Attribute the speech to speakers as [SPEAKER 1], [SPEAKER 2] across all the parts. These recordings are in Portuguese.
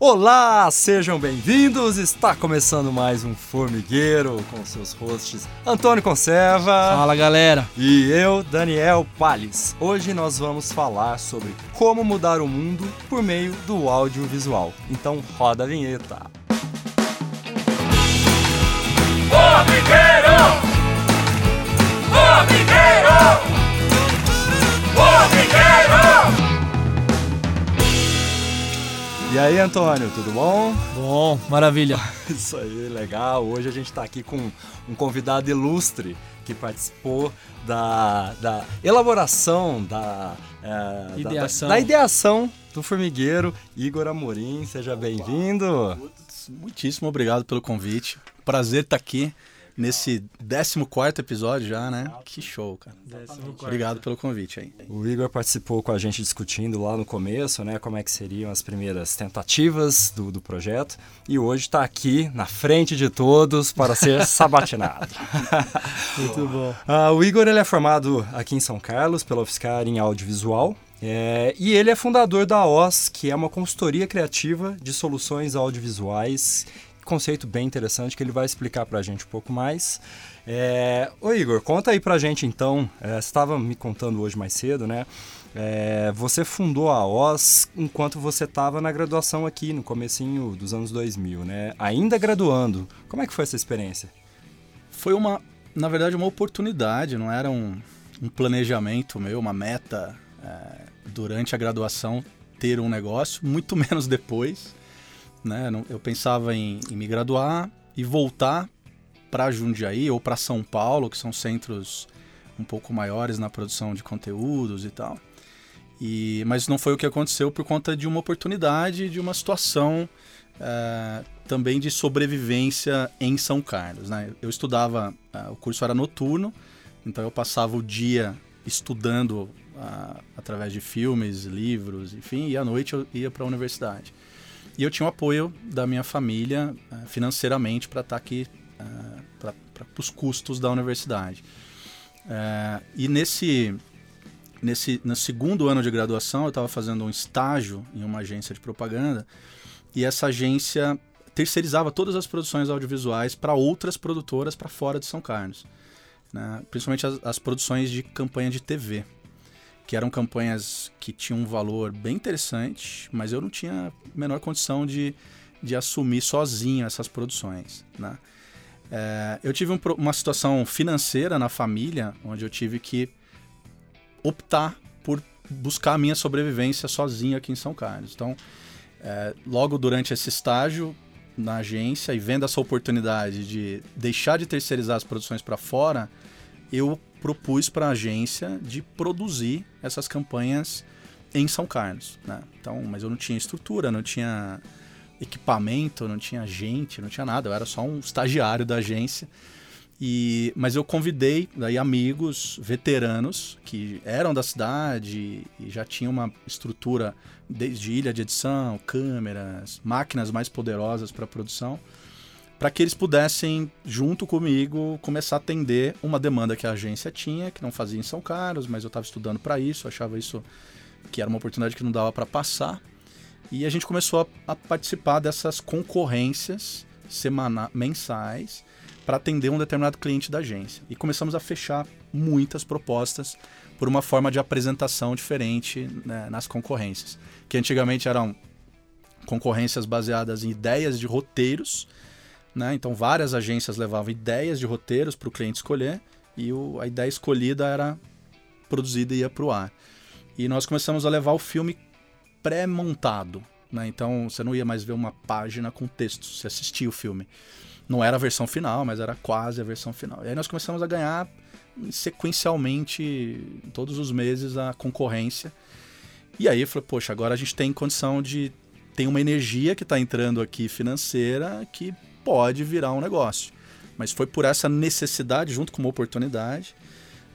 [SPEAKER 1] Olá, sejam bem-vindos! Está começando mais um Formigueiro com seus hosts Antônio Conserva.
[SPEAKER 2] Fala galera!
[SPEAKER 1] E eu, Daniel Palles. Hoje nós vamos falar sobre como mudar o mundo por meio do audiovisual. Então roda a vinheta.
[SPEAKER 3] Formigueiro! Formigueiro! Formigueiro!
[SPEAKER 1] E aí, Antônio, tudo bom?
[SPEAKER 2] Bom, maravilha.
[SPEAKER 1] Isso aí, legal. Hoje a gente está aqui com um convidado ilustre que participou da, da elaboração, da, é,
[SPEAKER 2] ideação.
[SPEAKER 1] Da, da, ideação do Formigueiro, Igor Amorim. Seja bem-vindo.
[SPEAKER 4] Muitíssimo obrigado pelo convite. Prazer estar aqui nesse 14 episódio já, né? Que show, cara. Obrigado pelo convite aí.
[SPEAKER 1] O Igor participou com a gente discutindo lá no começo, né? Como é que seriam as primeiras tentativas do, do projeto. E hoje está aqui na frente de todos para ser sabatinado.
[SPEAKER 2] Muito bom.
[SPEAKER 1] Uh, o Igor ele é formado aqui em São Carlos pela UFSCar em audiovisual. É, e ele é fundador da OS, que é uma consultoria criativa de soluções audiovisuais conceito bem interessante que ele vai explicar para a gente um pouco mais. É... Ô Igor, conta aí para a gente então, é, você estava me contando hoje mais cedo, né? É, você fundou a OS enquanto você estava na graduação aqui, no comecinho dos anos 2000, né? Ainda graduando. Como é que foi essa experiência?
[SPEAKER 4] Foi uma, na verdade, uma oportunidade, não era um, um planejamento meu, uma meta é, durante a graduação ter um negócio, muito menos depois. Né? Eu pensava em, em me graduar e voltar para Jundiaí ou para São Paulo, que são centros um pouco maiores na produção de conteúdos e tal. E, mas não foi o que aconteceu por conta de uma oportunidade, de uma situação é, também de sobrevivência em São Carlos. Né? Eu estudava, é, o curso era noturno, então eu passava o dia estudando uh, através de filmes, livros, enfim, e à noite eu ia para a universidade. E eu tinha o apoio da minha família uh, financeiramente para estar tá aqui, uh, para os custos da universidade. Uh, e nesse, nesse no segundo ano de graduação, eu estava fazendo um estágio em uma agência de propaganda e essa agência terceirizava todas as produções audiovisuais para outras produtoras para fora de São Carlos. Né? Principalmente as, as produções de campanha de TV que eram campanhas que tinham um valor bem interessante, mas eu não tinha a menor condição de, de assumir sozinho essas produções. Né? É, eu tive um, uma situação financeira na família, onde eu tive que optar por buscar a minha sobrevivência sozinho aqui em São Carlos. Então, é, logo durante esse estágio na agência e vendo essa oportunidade de deixar de terceirizar as produções para fora, eu propus para a agência de produzir essas campanhas em São Carlos, né? Então, mas eu não tinha estrutura, não tinha equipamento, não tinha gente, não tinha nada. Eu era só um estagiário da agência. E, mas eu convidei daí amigos veteranos que eram da cidade e já tinham uma estrutura desde ilha de edição, câmeras, máquinas mais poderosas para produção para que eles pudessem, junto comigo, começar a atender uma demanda que a agência tinha, que não fazia em São Carlos, mas eu estava estudando para isso, achava isso que era uma oportunidade que não dava para passar. E a gente começou a, a participar dessas concorrências semana, mensais para atender um determinado cliente da agência. E começamos a fechar muitas propostas por uma forma de apresentação diferente né, nas concorrências, que antigamente eram concorrências baseadas em ideias de roteiros né? Então várias agências levavam ideias de roteiros para o cliente escolher e o, a ideia escolhida era produzida e ia para o ar. E nós começamos a levar o filme pré-montado. Né? Então você não ia mais ver uma página com texto, você assistia o filme. Não era a versão final, mas era quase a versão final. E aí nós começamos a ganhar sequencialmente, todos os meses, a concorrência. E aí eu falei, poxa, agora a gente tem condição de. Tem uma energia que está entrando aqui financeira que pode virar um negócio. Mas foi por essa necessidade, junto com uma oportunidade,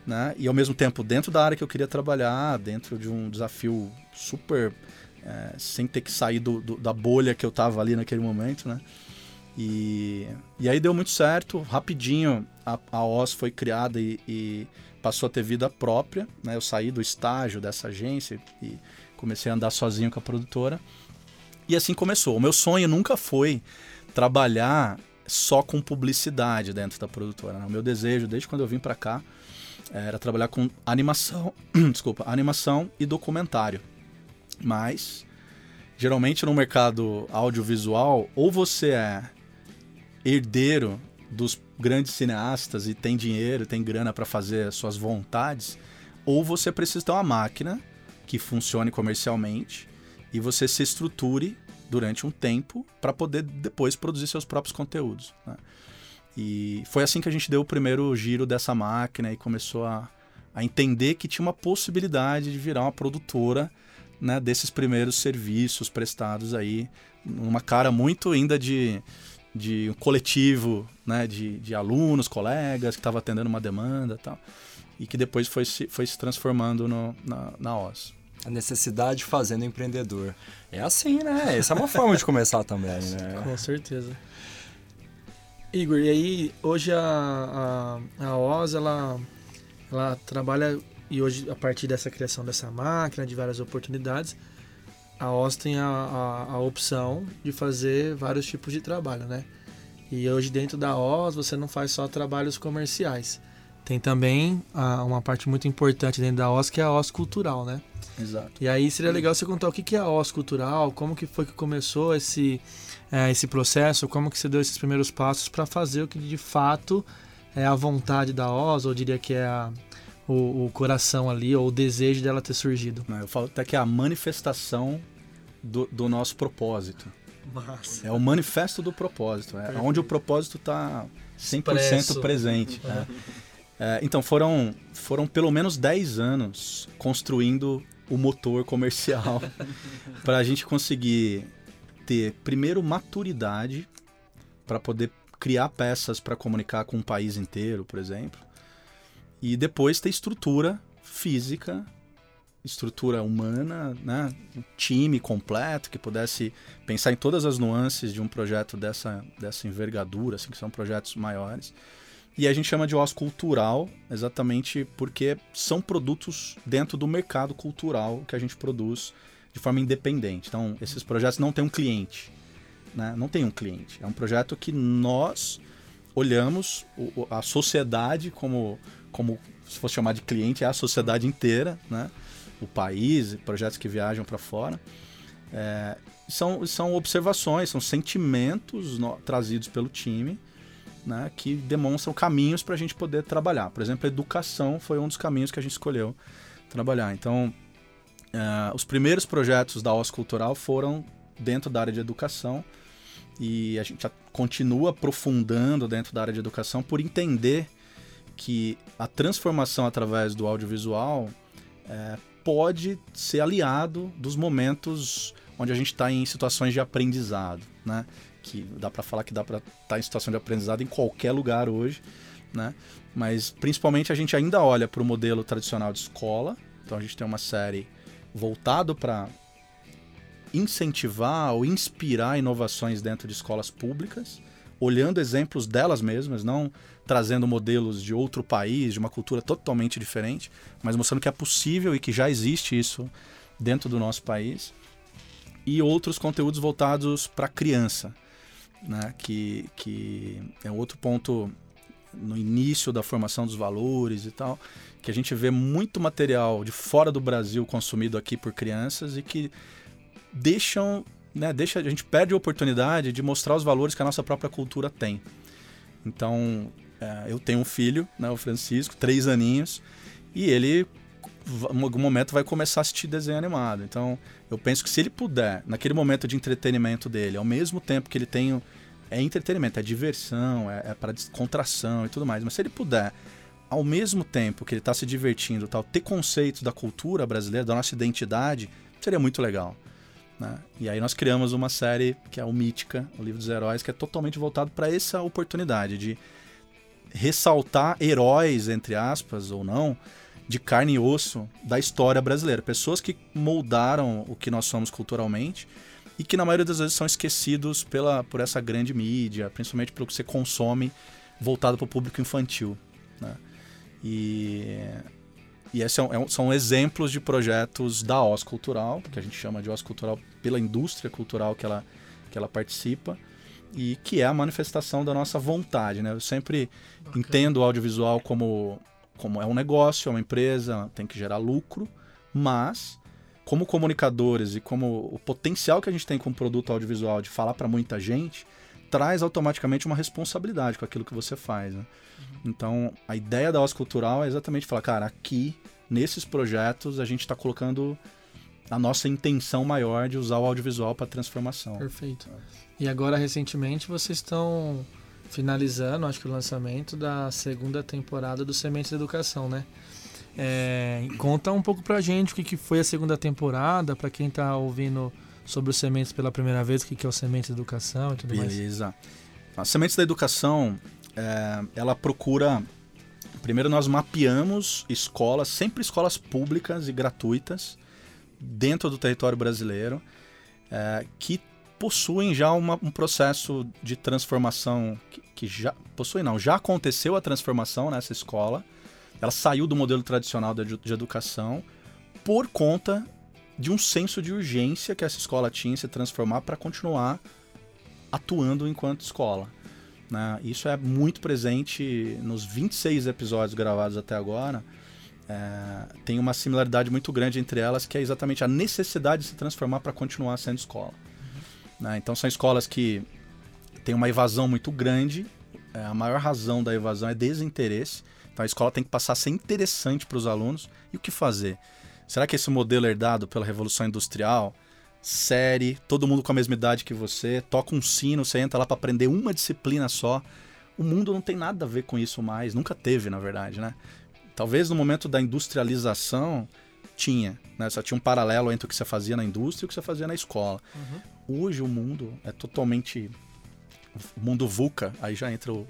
[SPEAKER 4] né? e ao mesmo tempo dentro da área que eu queria trabalhar, dentro de um desafio super. É, sem ter que sair do, do, da bolha que eu estava ali naquele momento, né? E, e aí deu muito certo, rapidinho a, a OS foi criada e, e, passou a ter vida própria, né? Eu saí do estágio dessa agência e comecei a andar sozinho com a produtora. E assim começou. O meu sonho nunca foi trabalhar só com publicidade dentro da produtora. Né? O meu desejo, desde quando eu vim para cá, era trabalhar com animação, desculpa, animação e documentário. Mas geralmente no mercado audiovisual, ou você é herdeiro dos grandes cineastas e tem dinheiro, tem grana para fazer suas vontades, ou você precisa ter uma máquina que funcione comercialmente e você se estruture durante um tempo para poder depois produzir seus próprios conteúdos. Né? E foi assim que a gente deu o primeiro giro dessa máquina e começou a, a entender que tinha uma possibilidade de virar uma produtora né, desses primeiros serviços prestados aí, uma cara muito ainda de, de um coletivo né, de, de alunos, colegas, que estava atendendo uma demanda e tal, e que depois foi se, foi se transformando no, na, na OS.
[SPEAKER 1] A necessidade fazendo empreendedor. É assim, né? Essa é uma forma de começar também, né?
[SPEAKER 2] Com certeza. Igor, e aí hoje a, a, a OZ, ela, ela trabalha, e hoje a partir dessa criação dessa máquina, de várias oportunidades, a OZ tem a, a, a opção de fazer vários tipos de trabalho, né? E hoje dentro da OZ você não faz só trabalhos comerciais. Tem também a, uma parte muito importante dentro da OZ que é a OZ cultural, né?
[SPEAKER 4] Exato.
[SPEAKER 2] E aí seria legal você contar o que é a OZ cultural, como que foi que começou esse é, esse processo, como que você deu esses primeiros passos para fazer o que de fato é a vontade da Oz, ou diria que é a, o, o, coração ali, ou o desejo dela ter surgido.
[SPEAKER 4] Eu falo até que é a manifestação do, do nosso propósito.
[SPEAKER 2] Massa.
[SPEAKER 4] É o manifesto do propósito, é onde o propósito está 100% Expresso. presente. É. É, então foram, foram pelo menos 10 anos construindo o motor comercial para a gente conseguir ter, primeiro, maturidade para poder criar peças para comunicar com o país inteiro, por exemplo. E depois ter estrutura física, estrutura humana, né? um time completo que pudesse pensar em todas as nuances de um projeto dessa, dessa envergadura, assim, que são projetos maiores. E a gente chama de OS cultural, exatamente porque são produtos dentro do mercado cultural que a gente produz de forma independente. Então, esses projetos não têm um cliente. Né? Não tem um cliente. É um projeto que nós olhamos a sociedade como, como se fosse chamar de cliente, é a sociedade inteira, né? o país, projetos que viajam para fora. É, são, são observações, são sentimentos no, trazidos pelo time né, que demonstram caminhos para a gente poder trabalhar. Por exemplo, educação foi um dos caminhos que a gente escolheu trabalhar. Então, Uh, os primeiros projetos da OS Cultural foram dentro da área de educação e a gente continua aprofundando dentro da área de educação por entender que a transformação através do audiovisual é, pode ser aliado dos momentos onde a gente está em situações de aprendizado, né? Que dá para falar que dá para estar tá em situação de aprendizado em qualquer lugar hoje, né? Mas principalmente a gente ainda olha para o modelo tradicional de escola. Então a gente tem uma série voltado para incentivar ou inspirar inovações dentro de escolas públicas, olhando exemplos delas mesmas, não trazendo modelos de outro país, de uma cultura totalmente diferente, mas mostrando que é possível e que já existe isso dentro do nosso país. E outros conteúdos voltados para criança, né? que, que é outro ponto no início da formação dos valores e tal, que a gente vê muito material de fora do Brasil consumido aqui por crianças e que deixam, né, deixa, a gente perde a oportunidade de mostrar os valores que a nossa própria cultura tem. Então, é, eu tenho um filho, né, o Francisco, três aninhos, e ele em algum momento vai começar a assistir desenho animado. Então, eu penso que se ele puder, naquele momento de entretenimento dele, ao mesmo tempo que ele tem é entretenimento, é diversão, é, é para descontração e tudo mais, mas se ele puder ao mesmo tempo que ele está se divertindo, tal, ter conceitos da cultura brasileira, da nossa identidade, seria muito legal. Né? E aí nós criamos uma série que é o Mítica, o livro dos heróis, que é totalmente voltado para essa oportunidade de ressaltar heróis, entre aspas, ou não, de carne e osso da história brasileira. Pessoas que moldaram o que nós somos culturalmente e que na maioria das vezes são esquecidos pela, por essa grande mídia, principalmente pelo que você consome voltado para o público infantil. Né? E e esses são, é são exemplos de projetos da OS Cultural, que a gente chama de OS Cultural pela indústria cultural que ela, que ela participa, e que é a manifestação da nossa vontade. Né? Eu sempre Bacana. entendo o audiovisual como, como é um negócio, é uma empresa, tem que gerar lucro, mas como comunicadores e como o potencial que a gente tem com o produto audiovisual de falar para muita gente, traz automaticamente uma responsabilidade com aquilo que você faz. Né? Uhum. Então, a ideia da OS Cultural é exatamente falar, cara, aqui, nesses projetos, a gente está colocando a nossa intenção maior de usar o audiovisual para transformação.
[SPEAKER 2] Perfeito. E agora, recentemente, vocês estão finalizando, acho que o lançamento da segunda temporada do Sementes da Educação, né? É, conta um pouco pra gente o que, que foi a segunda temporada, para quem está ouvindo sobre os sementes pela primeira vez, o que é o Sementes da Educação e tudo
[SPEAKER 4] Beleza.
[SPEAKER 2] mais.
[SPEAKER 4] A Sementes da Educação, é, ela procura... Primeiro nós mapeamos escolas, sempre escolas públicas e gratuitas, dentro do território brasileiro, é, que possuem já uma, um processo de transformação que, que já possui não, já aconteceu a transformação nessa escola. Ela saiu do modelo tradicional de, de educação por conta de um senso de urgência que essa escola tinha em se transformar para continuar atuando enquanto escola. Né? Isso é muito presente nos 26 episódios gravados até agora. É, tem uma similaridade muito grande entre elas, que é exatamente a necessidade de se transformar para continuar sendo escola. Né? Então, são escolas que têm uma evasão muito grande. É, a maior razão da evasão é desinteresse. Então, a escola tem que passar a ser interessante para os alunos. E o que fazer? Será que esse modelo herdado pela Revolução Industrial, série, todo mundo com a mesma idade que você, toca um sino, você entra lá para aprender uma disciplina só. O mundo não tem nada a ver com isso mais, nunca teve, na verdade, né? Talvez no momento da industrialização tinha, né? Só tinha um paralelo entre o que você fazia na indústria e o que você fazia na escola. Uhum. Hoje o mundo é totalmente o mundo VUCA, aí já entra o,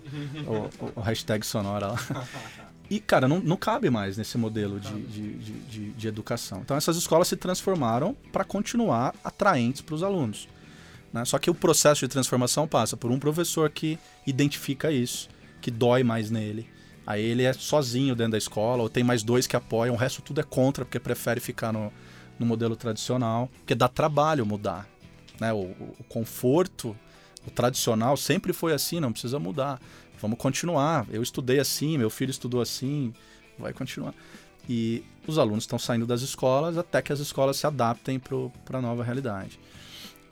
[SPEAKER 4] o, o hashtag sonora lá. E, cara, não, não cabe mais nesse modelo de, de, de, de educação. Então, essas escolas se transformaram para continuar atraentes para os alunos. Né? Só que o processo de transformação passa por um professor que identifica isso, que dói mais nele. Aí ele é sozinho dentro da escola, ou tem mais dois que apoiam, o resto tudo é contra, porque prefere ficar no, no modelo tradicional, porque dá trabalho mudar. Né? O, o conforto, o tradicional sempre foi assim, não precisa mudar vamos continuar. Eu estudei assim, meu filho estudou assim, vai continuar. E os alunos estão saindo das escolas até que as escolas se adaptem para a nova realidade.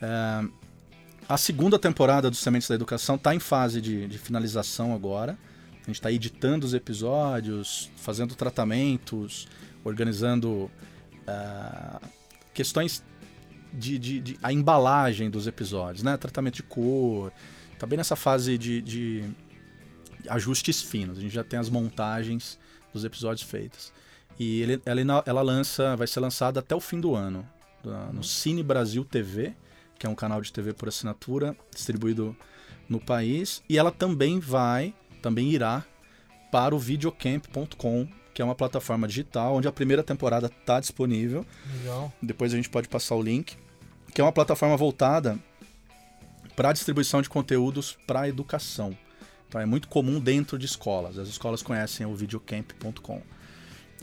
[SPEAKER 4] É, a segunda temporada do Sementes da Educação está em fase de, de, finalização agora. A gente está editando os episódios, fazendo tratamentos, organizando é, questões de, de, de, a embalagem dos episódios, né? Tratamento de cor. Está bem nessa fase de, de ajustes finos. A gente já tem as montagens dos episódios feitas. E ele, ela, ela lança, vai ser lançada até o fim do ano no Cine Brasil TV, que é um canal de TV por assinatura distribuído no país. E ela também vai, também irá para o videocamp.com, que é uma plataforma digital onde a primeira temporada está disponível.
[SPEAKER 2] Legal.
[SPEAKER 4] Depois a gente pode passar o link. Que é uma plataforma voltada para a distribuição de conteúdos para a educação. Então é muito comum dentro de escolas. As escolas conhecem o videocamp.com.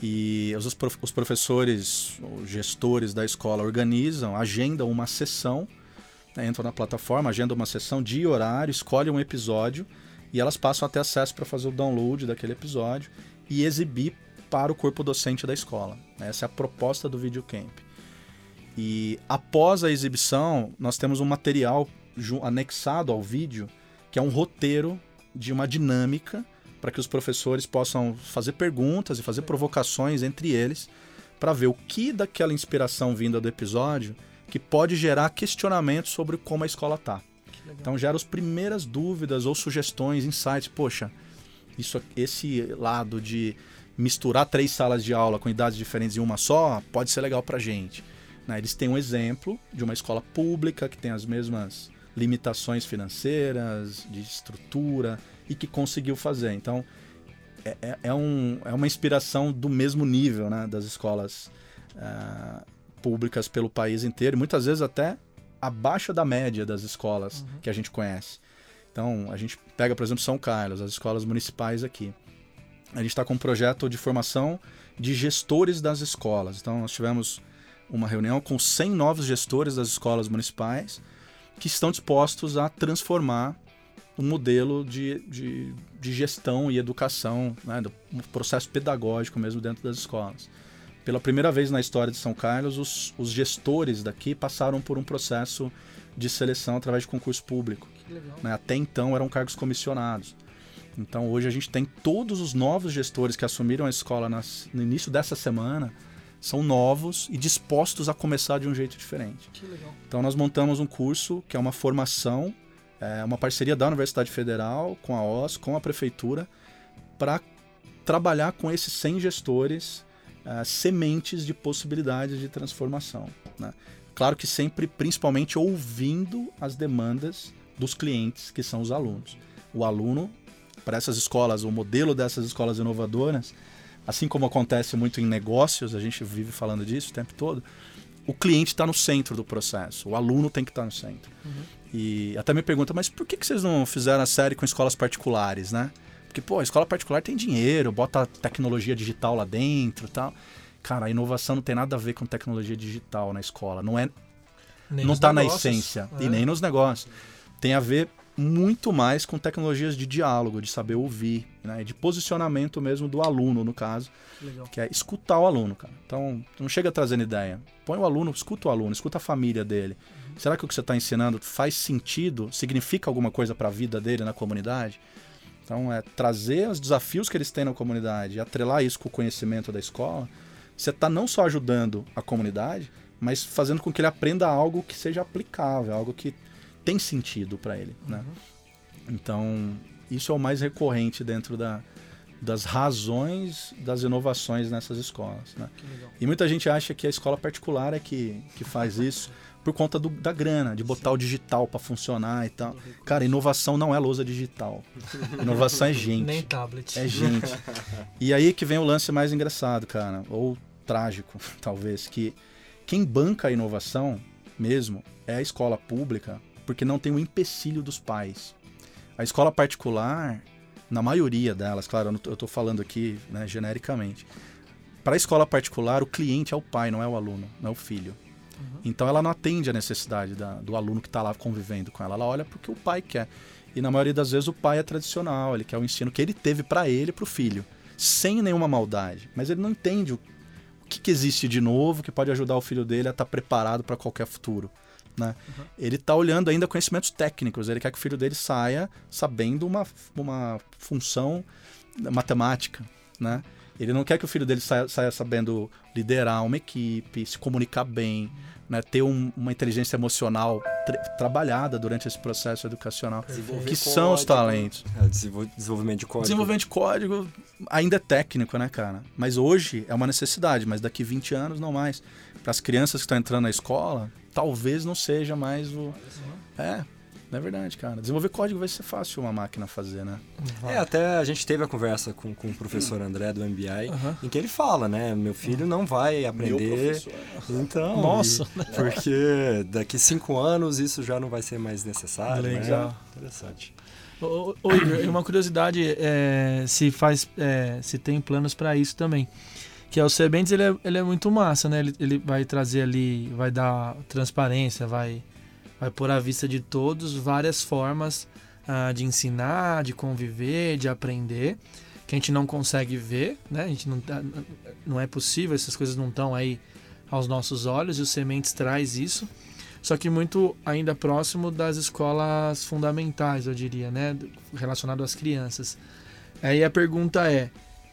[SPEAKER 4] E os, os professores, os gestores da escola organizam, agendam uma sessão, né, entram na plataforma, agendam uma sessão, dia e horário, escolhem um episódio e elas passam a ter acesso para fazer o download daquele episódio e exibir para o corpo docente da escola. Essa é a proposta do videocamp. E após a exibição, nós temos um material anexado ao vídeo, que é um roteiro de uma dinâmica para que os professores possam fazer perguntas e fazer provocações entre eles para ver o que daquela inspiração vinda do episódio que pode gerar questionamentos sobre como a escola está. Então gera as primeiras dúvidas ou sugestões, insights. Poxa, isso, esse lado de misturar três salas de aula com idades diferentes em uma só pode ser legal para gente. Né? Eles têm um exemplo de uma escola pública que tem as mesmas limitações financeiras, de estrutura e que conseguiu fazer. Então é, é, é um, é uma inspiração do mesmo nível né, das escolas uh, públicas pelo país inteiro, e muitas vezes até abaixo da média das escolas uhum. que a gente conhece. Então a gente pega, por exemplo, São Carlos, as escolas municipais aqui. a gente está com um projeto de formação de gestores das escolas. Então, nós tivemos uma reunião com 100 novos gestores das escolas municipais que estão dispostos a transformar o modelo de, de, de gestão e educação, né, do processo pedagógico mesmo dentro das escolas. Pela primeira vez na história de São Carlos, os, os gestores daqui passaram por um processo de seleção através de concurso público. Né? Até então eram cargos comissionados. Então hoje a gente tem todos os novos gestores que assumiram a escola nas, no início dessa semana são novos e dispostos a começar de um jeito diferente. Então nós montamos um curso que é uma formação, é uma parceria da Universidade Federal com a OS, com a prefeitura, para trabalhar com esses 100 gestores é, sementes de possibilidades de transformação. Né? Claro que sempre, principalmente, ouvindo as demandas dos clientes, que são os alunos. O aluno, para essas escolas, o modelo dessas escolas inovadoras, assim como acontece muito em negócios, a gente vive falando disso o tempo todo, o cliente está no centro do processo, o aluno tem que estar tá no centro. Uhum. E até me pergunta, mas por que, que vocês não fizeram a série com escolas particulares, né? Porque, pô, a escola particular tem dinheiro, bota tecnologia digital lá dentro tal. Cara, a inovação não tem nada a ver com tecnologia digital na escola. Não é. Nem não está na essência. É. E nem nos negócios. Tem a ver muito mais com tecnologias de diálogo, de saber ouvir, né? de posicionamento mesmo do aluno, no caso, que, que é escutar o aluno, cara. Então, não chega trazendo ideia. Põe o aluno, escuta o aluno, escuta a família dele. Uhum. Será que o que você está ensinando faz sentido, significa alguma coisa para a vida dele na comunidade? Então, é trazer os desafios que eles têm na comunidade e atrelar isso com o conhecimento da escola. Você está não só ajudando a comunidade, mas fazendo com que ele aprenda algo que seja aplicável, algo que tem sentido para ele, né? Uhum. Então, isso é o mais recorrente dentro da, das razões das inovações nessas escolas, né? E muita gente acha que a escola particular é que, que faz isso por conta do, da grana, de botar Sim. o digital para funcionar e tal. Cara, inovação não é lousa digital. Inovação é gente.
[SPEAKER 2] Nem tablet.
[SPEAKER 4] É gente. E aí que vem o lance mais engraçado, cara, ou trágico, talvez, que quem banca a inovação mesmo é a escola pública porque não tem o empecilho dos pais. A escola particular, na maioria delas, claro, eu estou falando aqui né, genericamente, para a escola particular, o cliente é o pai, não é o aluno, não é o filho. Uhum. Então ela não atende a necessidade da, do aluno que está lá convivendo com ela. Ela olha porque o pai quer. E na maioria das vezes o pai é tradicional, ele quer o ensino que ele teve para ele e para o filho, sem nenhuma maldade. Mas ele não entende o, que, que, existe de novo que pode ajudar o filho dele a estar tá preparado para qualquer futuro. Né? Uhum. Ele está olhando ainda conhecimentos técnicos, ele quer que o filho dele saia sabendo uma, uma função matemática. Né? Ele não quer que o filho dele saia, saia sabendo liderar uma equipe, se comunicar bem, né? ter um, uma inteligência emocional tra trabalhada durante esse processo educacional, que são os talentos.
[SPEAKER 1] É, desenvolvimento de código.
[SPEAKER 4] Desenvolvimento de código ainda é técnico, né, cara? Mas hoje é uma necessidade, mas daqui 20 anos não mais. Para as crianças que estão entrando na escola, talvez não seja mais o. É, não é verdade, cara. Desenvolver código vai ser fácil uma máquina fazer, né?
[SPEAKER 1] É, até a gente teve a conversa com, com o professor André do MBI, uhum. em que ele fala, né? Meu filho não vai aprender. Então.
[SPEAKER 2] Nossa!
[SPEAKER 1] E, porque daqui cinco anos isso já não vai ser mais necessário. Né? Legal. Né? Interessante.
[SPEAKER 2] Ô, ô, Igor, uma curiosidade é, se faz, é, se tem planos para isso também que é o Sebentes, ele é, ele é muito massa, né? Ele, ele vai trazer ali, vai dar transparência, vai, vai pôr à vista de todos várias formas uh, de ensinar, de conviver, de aprender, que a gente não consegue ver, né? A gente não, tá, não é possível, essas coisas não estão aí aos nossos olhos e o Sementes traz isso. Só que muito ainda próximo das escolas fundamentais, eu diria, né? Relacionado às crianças. Aí a pergunta é: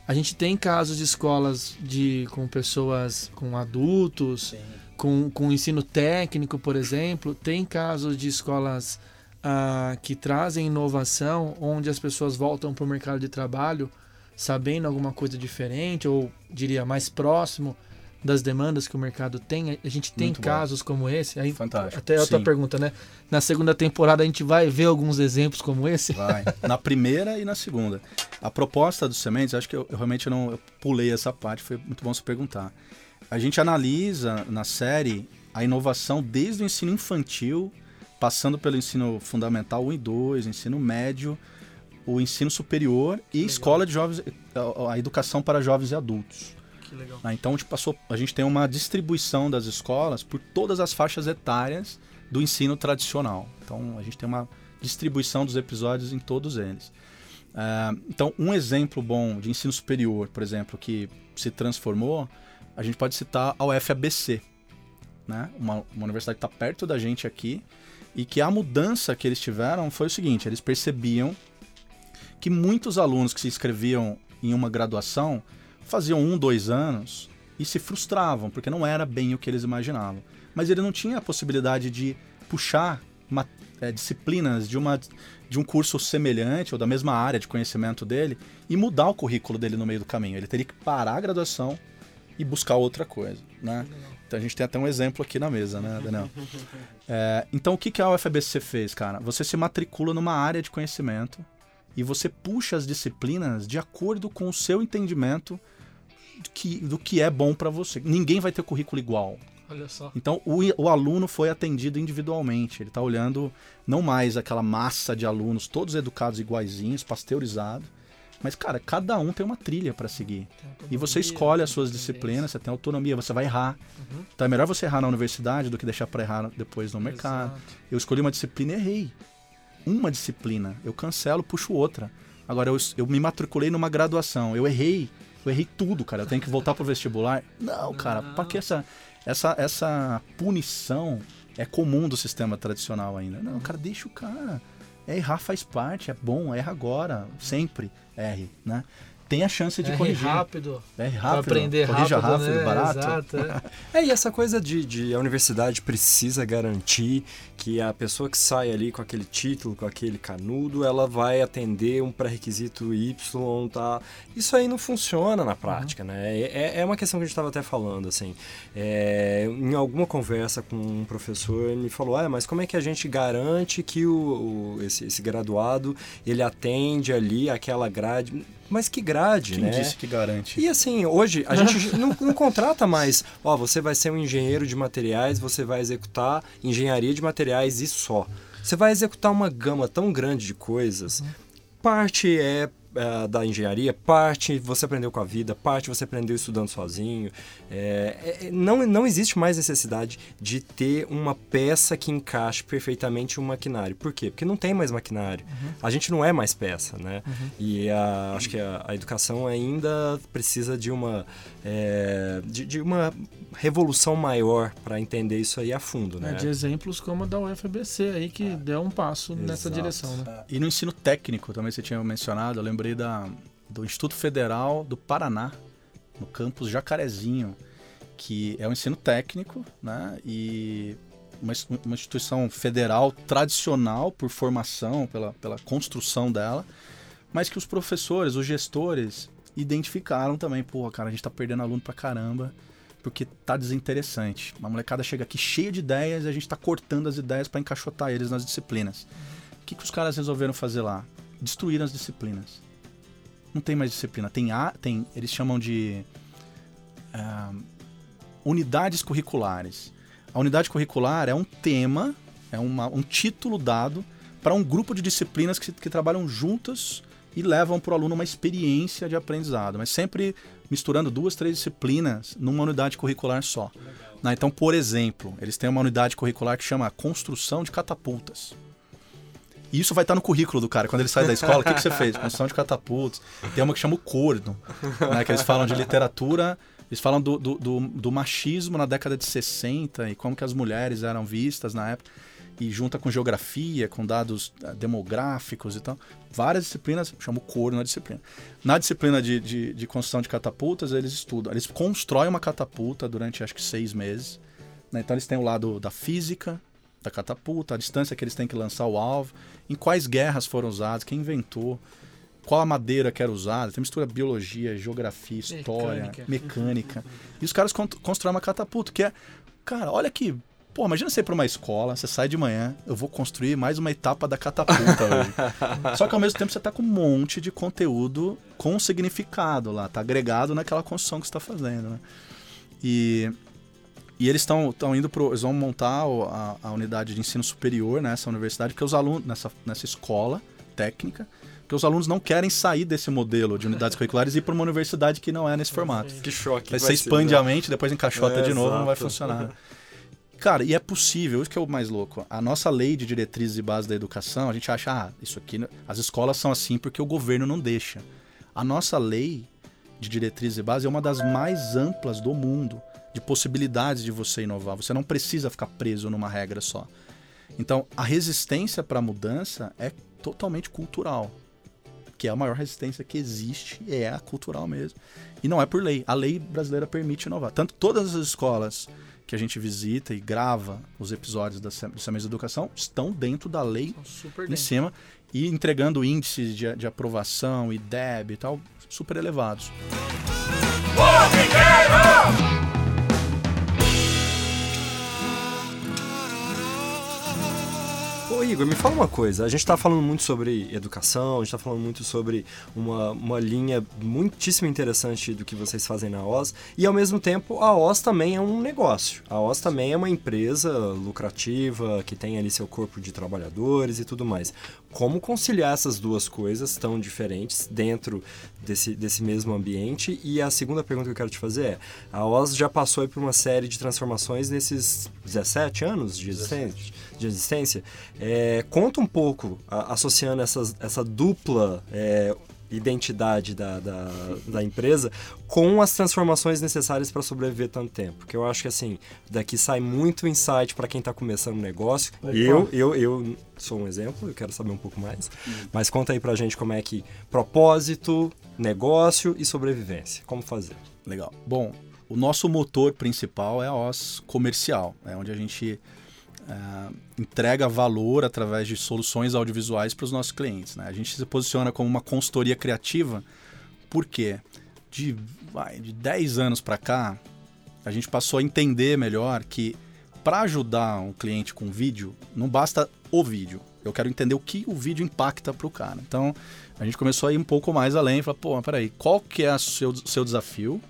[SPEAKER 2] a gente tem casos de escolas de, com pessoas, com adultos, com, com ensino técnico, por exemplo. Tem casos de escolas ah, que trazem inovação, onde as pessoas voltam para o mercado de trabalho sabendo alguma coisa diferente, ou diria mais próximo das demandas que o mercado tem. A gente tem Muito casos bom. como esse. Aí,
[SPEAKER 4] Fantástico.
[SPEAKER 2] Até a outra pergunta, né? Na segunda temporada a gente vai ver alguns exemplos como esse?
[SPEAKER 4] Vai. na primeira e na segunda. A proposta dos sementes, acho que eu, eu realmente não eu pulei essa parte, foi muito bom você perguntar. A gente analisa na série a inovação desde o ensino infantil, passando pelo ensino fundamental 1 e 2, ensino médio, o ensino superior e
[SPEAKER 2] Legal.
[SPEAKER 4] escola de jovens, a, educação para jovens e adultos.
[SPEAKER 2] Que legal.
[SPEAKER 4] né? Então a gente, passou, a gente tem uma distribuição das escolas por todas as faixas etárias do ensino tradicional. Então a gente tem uma distribuição dos episódios em todos eles. Ah, então um exemplo bom de ensino superior, por exemplo, que se transformou, a gente pode citar a UFABC, né? uma, uma universidade que está perto da gente aqui e que a mudança que eles tiveram foi o seguinte: eles percebiam que muitos alunos que se inscreviam em uma graduação faziam um, dois anos e se frustravam, porque não era bem o que eles imaginavam. Mas ele não tinha a possibilidade de puxar ma- eh, disciplinas de, uma, de um curso semelhante ou da mesma área de conhecimento dele e mudar o currículo dele no meio do caminho. Ele teria que parar a graduação e buscar outra coisa, né? Então a gente tem até um exemplo aqui na mesa, né, Daniel? É, então o que, que a UFABC fez, cara? Você se matricula numa área de conhecimento e você puxa as disciplinas de acordo com o seu entendimento do que, do que é bom para você. Ninguém vai ter currículo igual.
[SPEAKER 2] Olha só.
[SPEAKER 4] Então o, o aluno foi atendido individualmente. Ele está olhando não mais aquela massa de alunos, todos educados iguaizinhos, pasteurizados. Mas, cara, cada um tem uma trilha para seguir. E você escolhe as suas disciplinas, você tem autonomia, você vai errar. Então é melhor você errar na universidade do que deixar para errar depois no mercado. Eu escolhi uma disciplina e errei. Uma disciplina, eu cancelo, puxo outra. Agora, eu, eu me matriculei numa graduação, eu errei. Eu errei tudo, cara. Eu tenho que voltar pro vestibular. Não, cara, pra que essa, essa, essa punição é comum do sistema tradicional ainda? Não, cara, deixa o cara. É, errar faz parte, é bom, erra agora, sempre erre, né? Tem a chance de
[SPEAKER 2] É
[SPEAKER 4] corrigir.
[SPEAKER 2] rápido. Pra
[SPEAKER 4] rápido,
[SPEAKER 2] aprender
[SPEAKER 4] corrija
[SPEAKER 2] rápido,
[SPEAKER 4] rápido,
[SPEAKER 2] né?
[SPEAKER 4] barato.
[SPEAKER 2] Exato, é.
[SPEAKER 1] É, e essa coisa de, de a universidade precisa garantir que a pessoa que sai ali com aquele título, com aquele canudo, ela vai atender um pré-requisito Y, tá? Isso aí não funciona na prática, né? É, é uma questão que a gente estava até falando, assim. É, em alguma conversa com um professor, ele me falou, ah, mas como é que a gente garante que o, o- esse, esse graduado, ele atende ali aquela grade... Mas que grade,
[SPEAKER 4] Quem
[SPEAKER 1] né?
[SPEAKER 4] disse que garante?
[SPEAKER 1] E assim, hoje a gente não, não contrata mais, ó, você vai ser um engenheiro de materiais, você vai executar engenharia de materiais e só. Você vai executar uma gama tão grande de coisas. Parte é, é, da engenharia, parte você aprendeu com a vida, parte você aprendeu estudando sozinho. É, é, não, não existe mais necessidade de ter uma peça que encaixe perfeitamente um maquinário. Por quê? Porque não tem mais maquinário. A gente não é mais peça, né? E a- acho que a, a educação ainda precisa de uma, é, de, de uma revolução maior para entender isso aí a fundo, né?
[SPEAKER 2] É, de exemplos como a da UFBC aí, que deu um passo nessa
[SPEAKER 1] Exato.
[SPEAKER 2] direção, né?
[SPEAKER 4] E no ensino técnico, também você tinha mencionado, eu lembrei da, do Instituto Federal do Paraná, no campus Jacarezinho, que é um ensino técnico, né? E uma, uma instituição federal tradicional por formação, pela, pela construção dela, mas que os professores, os gestores, identificaram também, pô, cara, a gente tá perdendo aluno pra caramba, porque tá desinteressante. Uma molecada chega aqui cheia de ideias e a gente tá cortando as ideias para encaixotar eles nas disciplinas. O que, que os caras resolveram fazer lá? Destruíram as disciplinas. Não tem mais disciplina. Tem a, tem, eles chamam de ah, unidades curriculares. A unidade curricular é um tema, é uma- um título dado para um grupo de disciplinas que, que trabalham juntas e levam para o aluno uma experiência de aprendizado, mas sempre misturando duas, três disciplinas numa unidade curricular só. Né, Então, por exemplo, eles têm uma unidade curricular que chama Construção de Catapultas. E isso vai estar no currículo do cara. Quando ele sai da escola, o que, que você fez? Construção de catapultas. Tem uma que chama o corno, né? que eles falam de literatura, eles falam do, do, do, do machismo na década de 60 e como que as mulheres eram vistas na época. E junta com geografia, com dados eh, demográficos e tal. Várias disciplinas, chama o corno na disciplina. Na disciplina de, de, de construção de catapultas, eles estudam. Eles constroem uma catapulta durante acho que seis meses. né? Então eles têm o lado da física, da catapulta, a distância que eles têm que lançar o alvo, em quais guerras foram usadas, quem inventou, qual a madeira que era usada, tem mistura biologia, geografia, história,
[SPEAKER 2] Mecânica.
[SPEAKER 4] mecânica. E os caras con- constroem uma catapulta, que é, cara, olha que, pô, imagina você ir pra uma escola, você sai de manhã, eu vou construir mais uma etapa da catapulta hoje. Só que ao mesmo tempo você tá com um monte de conteúdo com significado lá, tá agregado naquela construção que você tá fazendo, né? E e eles estão indo pro. Eles vão montar a, a unidade de ensino superior nessa universidade, porque os alunos, nessa, nessa escola técnica, Porque os alunos não querem sair desse modelo de unidades curriculares e ir para uma universidade que não é nesse formato.
[SPEAKER 1] Que choque. Vai
[SPEAKER 4] você
[SPEAKER 1] ser,
[SPEAKER 4] expande
[SPEAKER 1] né?
[SPEAKER 4] a mente, depois encaixota
[SPEAKER 1] É,
[SPEAKER 4] de novo, não vai
[SPEAKER 1] exato.
[SPEAKER 4] funcionar. Cara, e é possível, isso que é o mais louco. A nossa lei de diretrizes e bases da educação, a gente acha, ah, isso aqui, as escolas são assim porque o governo não deixa. A nossa lei de diretrizes e bases é uma das mais amplas do mundo, de possibilidades de você inovar. Você não precisa ficar preso numa regra só. Então, a resistência para a mudança é totalmente cultural. Que é a maior resistência que existe, é a cultural mesmo. E não é por lei. A lei brasileira permite inovar. Tanto todas as escolas que a gente visita e grava os episódios da Semestre de Educação estão dentro da lei
[SPEAKER 2] Super
[SPEAKER 4] em
[SPEAKER 2] dentro.
[SPEAKER 4] cima e entregando índices de, de aprovação e DEB e tal super elevados.
[SPEAKER 3] Formigueiro!
[SPEAKER 1] Ô Igor, me fala uma coisa. A gente tá falando muito sobre educação, a gente tá falando muito sobre uma, uma linha muitíssimo interessante do que vocês fazem na OZ. E ao mesmo tempo, a OZ também é um negócio. A OZ também é uma empresa lucrativa, que tem ali seu corpo de trabalhadores e tudo mais. Como conciliar essas duas coisas tão diferentes dentro desse, desse mesmo ambiente? E a segunda pergunta que eu quero te fazer é: a OZ já passou por uma série de transformações nesses 17 anos de existência? De existência. É, conta um pouco, a- associando essas, essa dupla é, identidade da, da, da empresa com as transformações necessárias para sobreviver tanto tempo. Porque eu acho que assim, daqui sai muito insight para quem está começando um negócio. Eu, eu, eu sou um exemplo, eu quero saber um pouco mais. Mas conta aí pra gente como é que propósito, negócio e sobrevivência. Como fazer?
[SPEAKER 4] Legal. Bom, o nosso motor principal é a OS comercial, é onde a gente ah, entrega valor através de soluções audiovisuais para os nossos clientes. Né? A gente se posiciona como uma consultoria criativa, porque de, vai, de 10 anos para cá, a gente passou a entender melhor que para ajudar um cliente com vídeo, não basta o vídeo. Eu quero entender o que o vídeo impacta para o cara. Então, a gente começou a ir um pouco mais além. Falar, pô, peraí, qual que é o seu, seu desafio?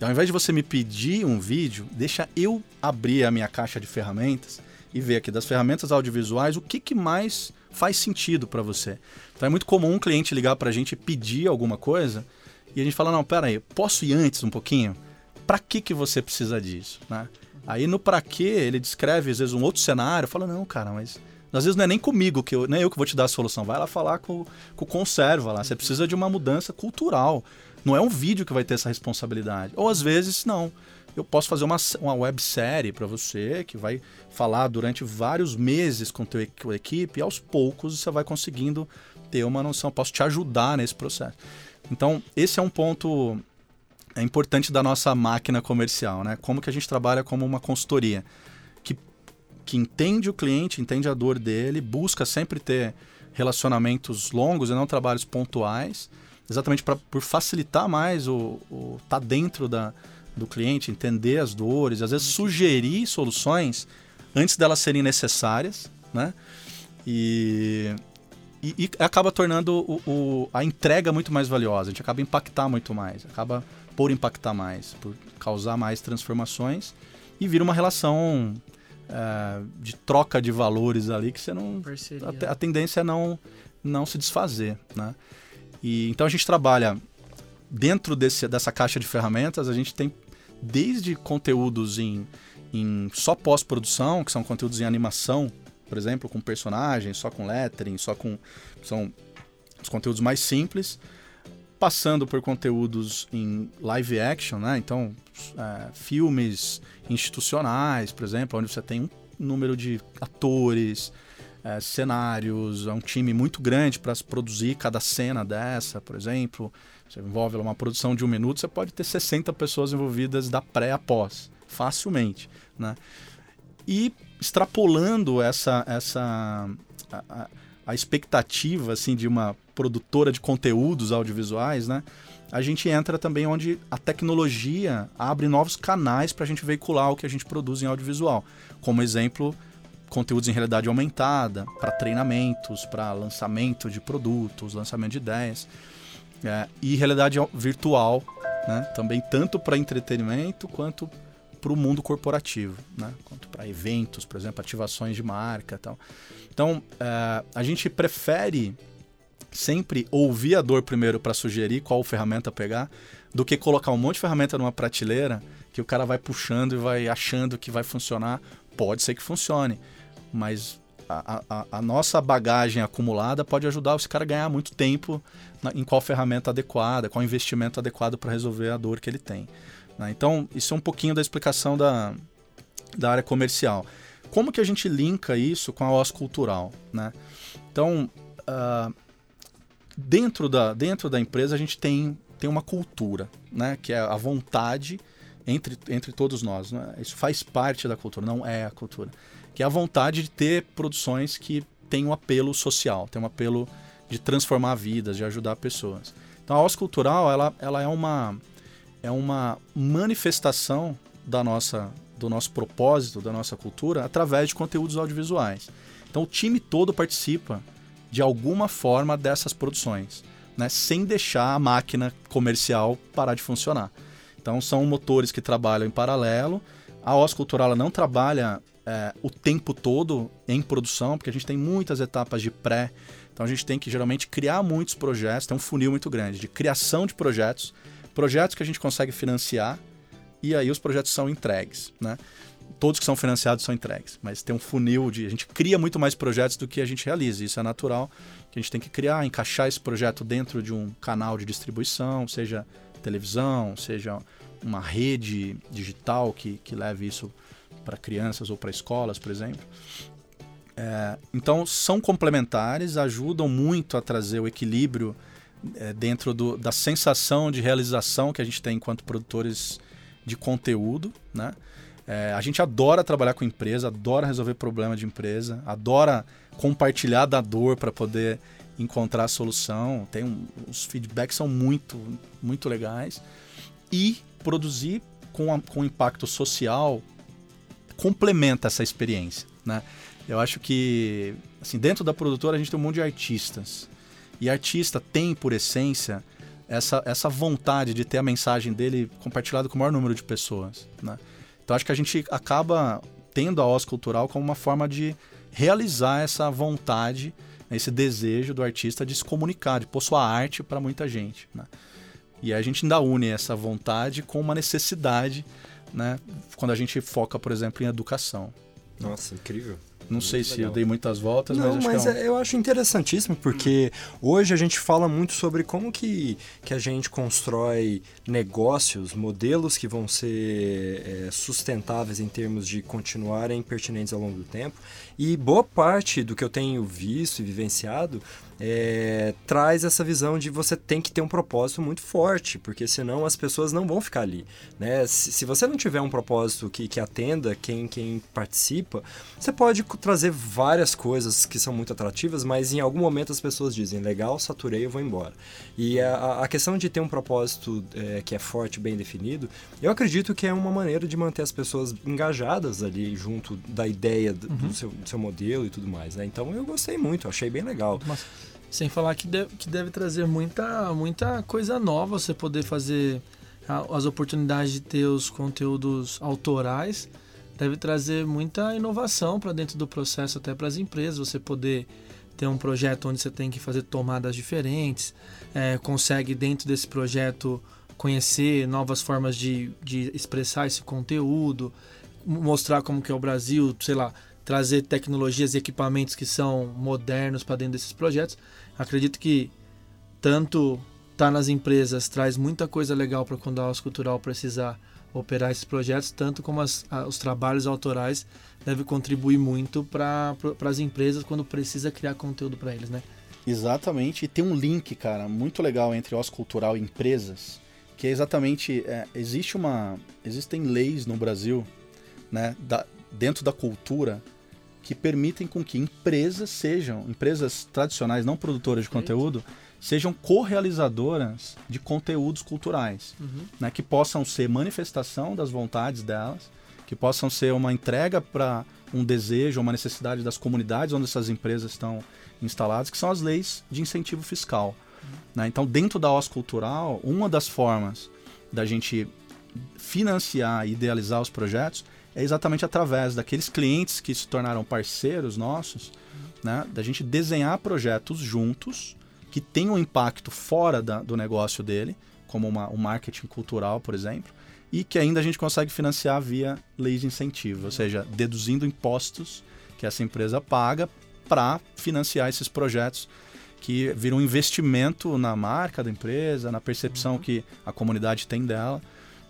[SPEAKER 4] E ao invés de você me pedir um vídeo, deixa eu abrir a minha caixa de ferramentas e ver aqui das ferramentas audiovisuais o que, que mais faz sentido para você. Então é muito comum um cliente ligar para a gente e pedir alguma coisa e a gente fala, não, pera aí, posso ir antes um pouquinho? Para que, que você precisa disso? Né? Aí no para quê, ele descreve às vezes um outro cenário, fala, não, cara, mas às vezes não é nem comigo, que eu, nem eu que vou te dar a solução. Vai lá falar com, com o conserva lá. Você precisa de uma mudança cultural. Não é um vídeo que vai ter essa responsabilidade. Ou às vezes, não. Eu posso fazer uma, uma websérie para você que vai falar durante vários meses com teu, com a equipe e aos poucos você vai conseguindo ter uma noção. Posso te ajudar nesse processo. Então, esse é um ponto é importante da nossa máquina comercial, né? Como que a gente trabalha como uma consultoria que, que entende o cliente, entende a dor dele, busca sempre ter relacionamentos longos e não trabalhos pontuais, exatamente pra, por facilitar mais o, o tá dentro da, do cliente, entender as dores, às vezes sugerir soluções antes delas serem necessárias, né? E, e, e acaba tornando o, o- a entrega muito mais valiosa, a gente acaba impactar muito mais, acaba por impactar mais, por causar mais transformações e vira uma relação eh, de troca de valores ali que você não a, a tendência é não, não se desfazer, né? E, então a gente trabalha dentro desse, dessa caixa de ferramentas, a gente tem desde conteúdos em, em só pós-produção, que são conteúdos em animação, por exemplo, com personagens, só com lettering, só com... São os conteúdos mais simples, passando por conteúdos em live action, né? Então, é, filmes institucionais, por exemplo, onde você tem um número de atores, é, cenários, é um time muito grande para produzir cada cena dessa, por exemplo. Você envolve uma produção de um minuto, você pode ter 60 pessoas envolvidas da pré a pós, facilmente, né? E extrapolando essa essa a, a- expectativa assim de uma produtora de conteúdos audiovisuais, né? A gente entra também onde a tecnologia abre novos canais para a gente veicular o que a gente produz em audiovisual. Como exemplo, conteúdos em realidade aumentada, para treinamentos, para lançamento de produtos, lançamento de ideias. É, e realidade virtual, né? Também tanto para entretenimento quanto para o mundo corporativo, né? Quanto para eventos, por exemplo, ativações de marca, tal. Então, é, a gente prefere sempre ouvir a dor primeiro para sugerir qual ferramenta pegar, do que colocar um monte de ferramenta numa prateleira que o cara vai puxando e vai achando que vai funcionar. Pode ser que funcione, mas a, a, a nossa bagagem acumulada pode ajudar esse cara a ganhar muito tempo na, em qual ferramenta adequada, qual investimento adequado para resolver a dor que ele tem. Né? Então, isso é um pouquinho da explicação da, da área comercial. Como que a gente linka isso com a OS cultural? Né? Então, uh, dentro, da, dentro da empresa a gente tem, tem uma cultura, né? que é a vontade entre, entre todos nós. Né? Isso faz parte da cultura, não é a cultura. Que é a vontade de ter produções que têm um apelo social, tem um apelo de transformar vidas, de ajudar pessoas. Então a OS Cultural ela, ela é, uma, é uma manifestação da nossa, do nosso propósito, da nossa cultura, através de conteúdos audiovisuais. Então o time todo participa de alguma forma dessas produções, né, sem deixar a máquina comercial parar de funcionar. Então são motores que trabalham em paralelo. A OS Cultural não trabalha é, o tempo todo em produção, porque a gente tem muitas etapas de pré. Então a gente tem que geralmente criar muitos projetos, tem um funil muito grande de criação de projetos, projetos que a gente consegue financiar e aí os projetos são entregues, né? Todos que são financiados são entregues, mas tem um funil de a gente cria muito mais projetos do que a gente realiza. Isso é natural que a gente tem que criar, encaixar esse projeto dentro de um canal de distribuição, seja televisão, seja uma rede digital que, que leve isso para crianças ou para escolas, por exemplo. É, então, são complementares, ajudam muito a trazer o equilíbrio é, dentro do, da sensação de realização que a gente tem enquanto produtores de conteúdo. Né? É, a gente adora trabalhar com empresa, adora resolver problema de empresa, adora compartilhar da dor para poder encontrar a solução. Tem um, os feedbacks são muito, muito legais. E produzir com, a, com impacto social complementa essa experiência, né? Eu acho que, assim, dentro da produtora a gente tem um monte de artistas. E artista tem, por essência, essa, essa vontade de ter a mensagem dele compartilhada com o maior número de pessoas, né? Então acho que a gente acaba tendo a OS Cultural como uma forma de realizar essa vontade, esse desejo do artista de se comunicar, de pôr sua arte para muita gente, né? E a gente ainda une essa vontade com uma necessidade, né? Quando a gente foca, por exemplo, em educação.
[SPEAKER 1] Nossa, incrível.
[SPEAKER 4] Não
[SPEAKER 1] Muito
[SPEAKER 4] sei se
[SPEAKER 1] legal.
[SPEAKER 4] eu dei muitas voltas,
[SPEAKER 1] Não,
[SPEAKER 4] mas acho
[SPEAKER 1] mas
[SPEAKER 4] que é um...
[SPEAKER 1] é- eu acho interessantíssimo porque hoje a gente fala muito sobre como que, que a gente constrói negócios, modelos que vão ser é, sustentáveis em termos de continuarem pertinentes ao longo do tempo. E boa parte do que eu tenho visto e vivenciado é, traz essa visão de você tem que ter um propósito muito forte, porque senão as pessoas não vão ficar ali. Né? Se, se você não tiver um propósito que, que atenda quem, quem participa, você pode trazer várias coisas que são muito atrativas, mas em algum momento as pessoas dizem, legal, saturei, eu vou embora. E a, a questão de ter um propósito é, que é forte, bem definido, eu acredito que é uma maneira de manter as pessoas engajadas ali junto da ideia do, do seu, seu modelo e tudo mais. Né? Então eu gostei muito, achei bem legal.
[SPEAKER 2] Mas, sem falar que deve, que deve trazer muita, muita coisa nova você poder fazer as oportunidades de ter os conteúdos autorais. Deve trazer muita inovação para dentro do processo, até para as empresas. Você poder ter um projeto onde você tem que fazer tomadas diferentes, é, consegue dentro desse projeto conhecer novas formas de, de expressar esse conteúdo, mostrar como que é o Brasil, sei lá, trazer tecnologias e equipamentos que são modernos para dentro desses projetos. Acredito que tanto tá nas empresas traz muita coisa legal para quando a House Cultural precisar operar esses projetos, tanto como as- a- os trabalhos autorais deve contribuir muito para as empresas quando precisa criar conteúdo para eles, né?
[SPEAKER 4] Exatamente, e tem um link, cara, muito legal entre OS Cultural e empresas, que é exatamente, é, existe uma, existem leis no Brasil, né, da- dentro da cultura, que permitem com que empresas sejam, empresas tradicionais, não produtoras de conteúdo, sejam co-realizadoras de conteúdos culturais, né, que possam ser manifestação das vontades delas, que possam ser uma entrega para um desejo, uma necessidade das comunidades onde essas empresas estão instaladas, que são as leis de incentivo fiscal. né? Então, dentro da OS Cultural, uma das formas da gente financiar e idealizar os projetos é exatamente através daqueles clientes que se tornaram parceiros nossos, né? da gente desenhar projetos juntos que tem um impacto fora da, do negócio dele, como uma, um marketing cultural, por exemplo, e que ainda a gente consegue financiar via leis de incentivo, ou seja, deduzindo impostos que essa empresa paga para financiar esses projetos que viram um investimento na marca da empresa, na percepção uhum. que a comunidade tem dela.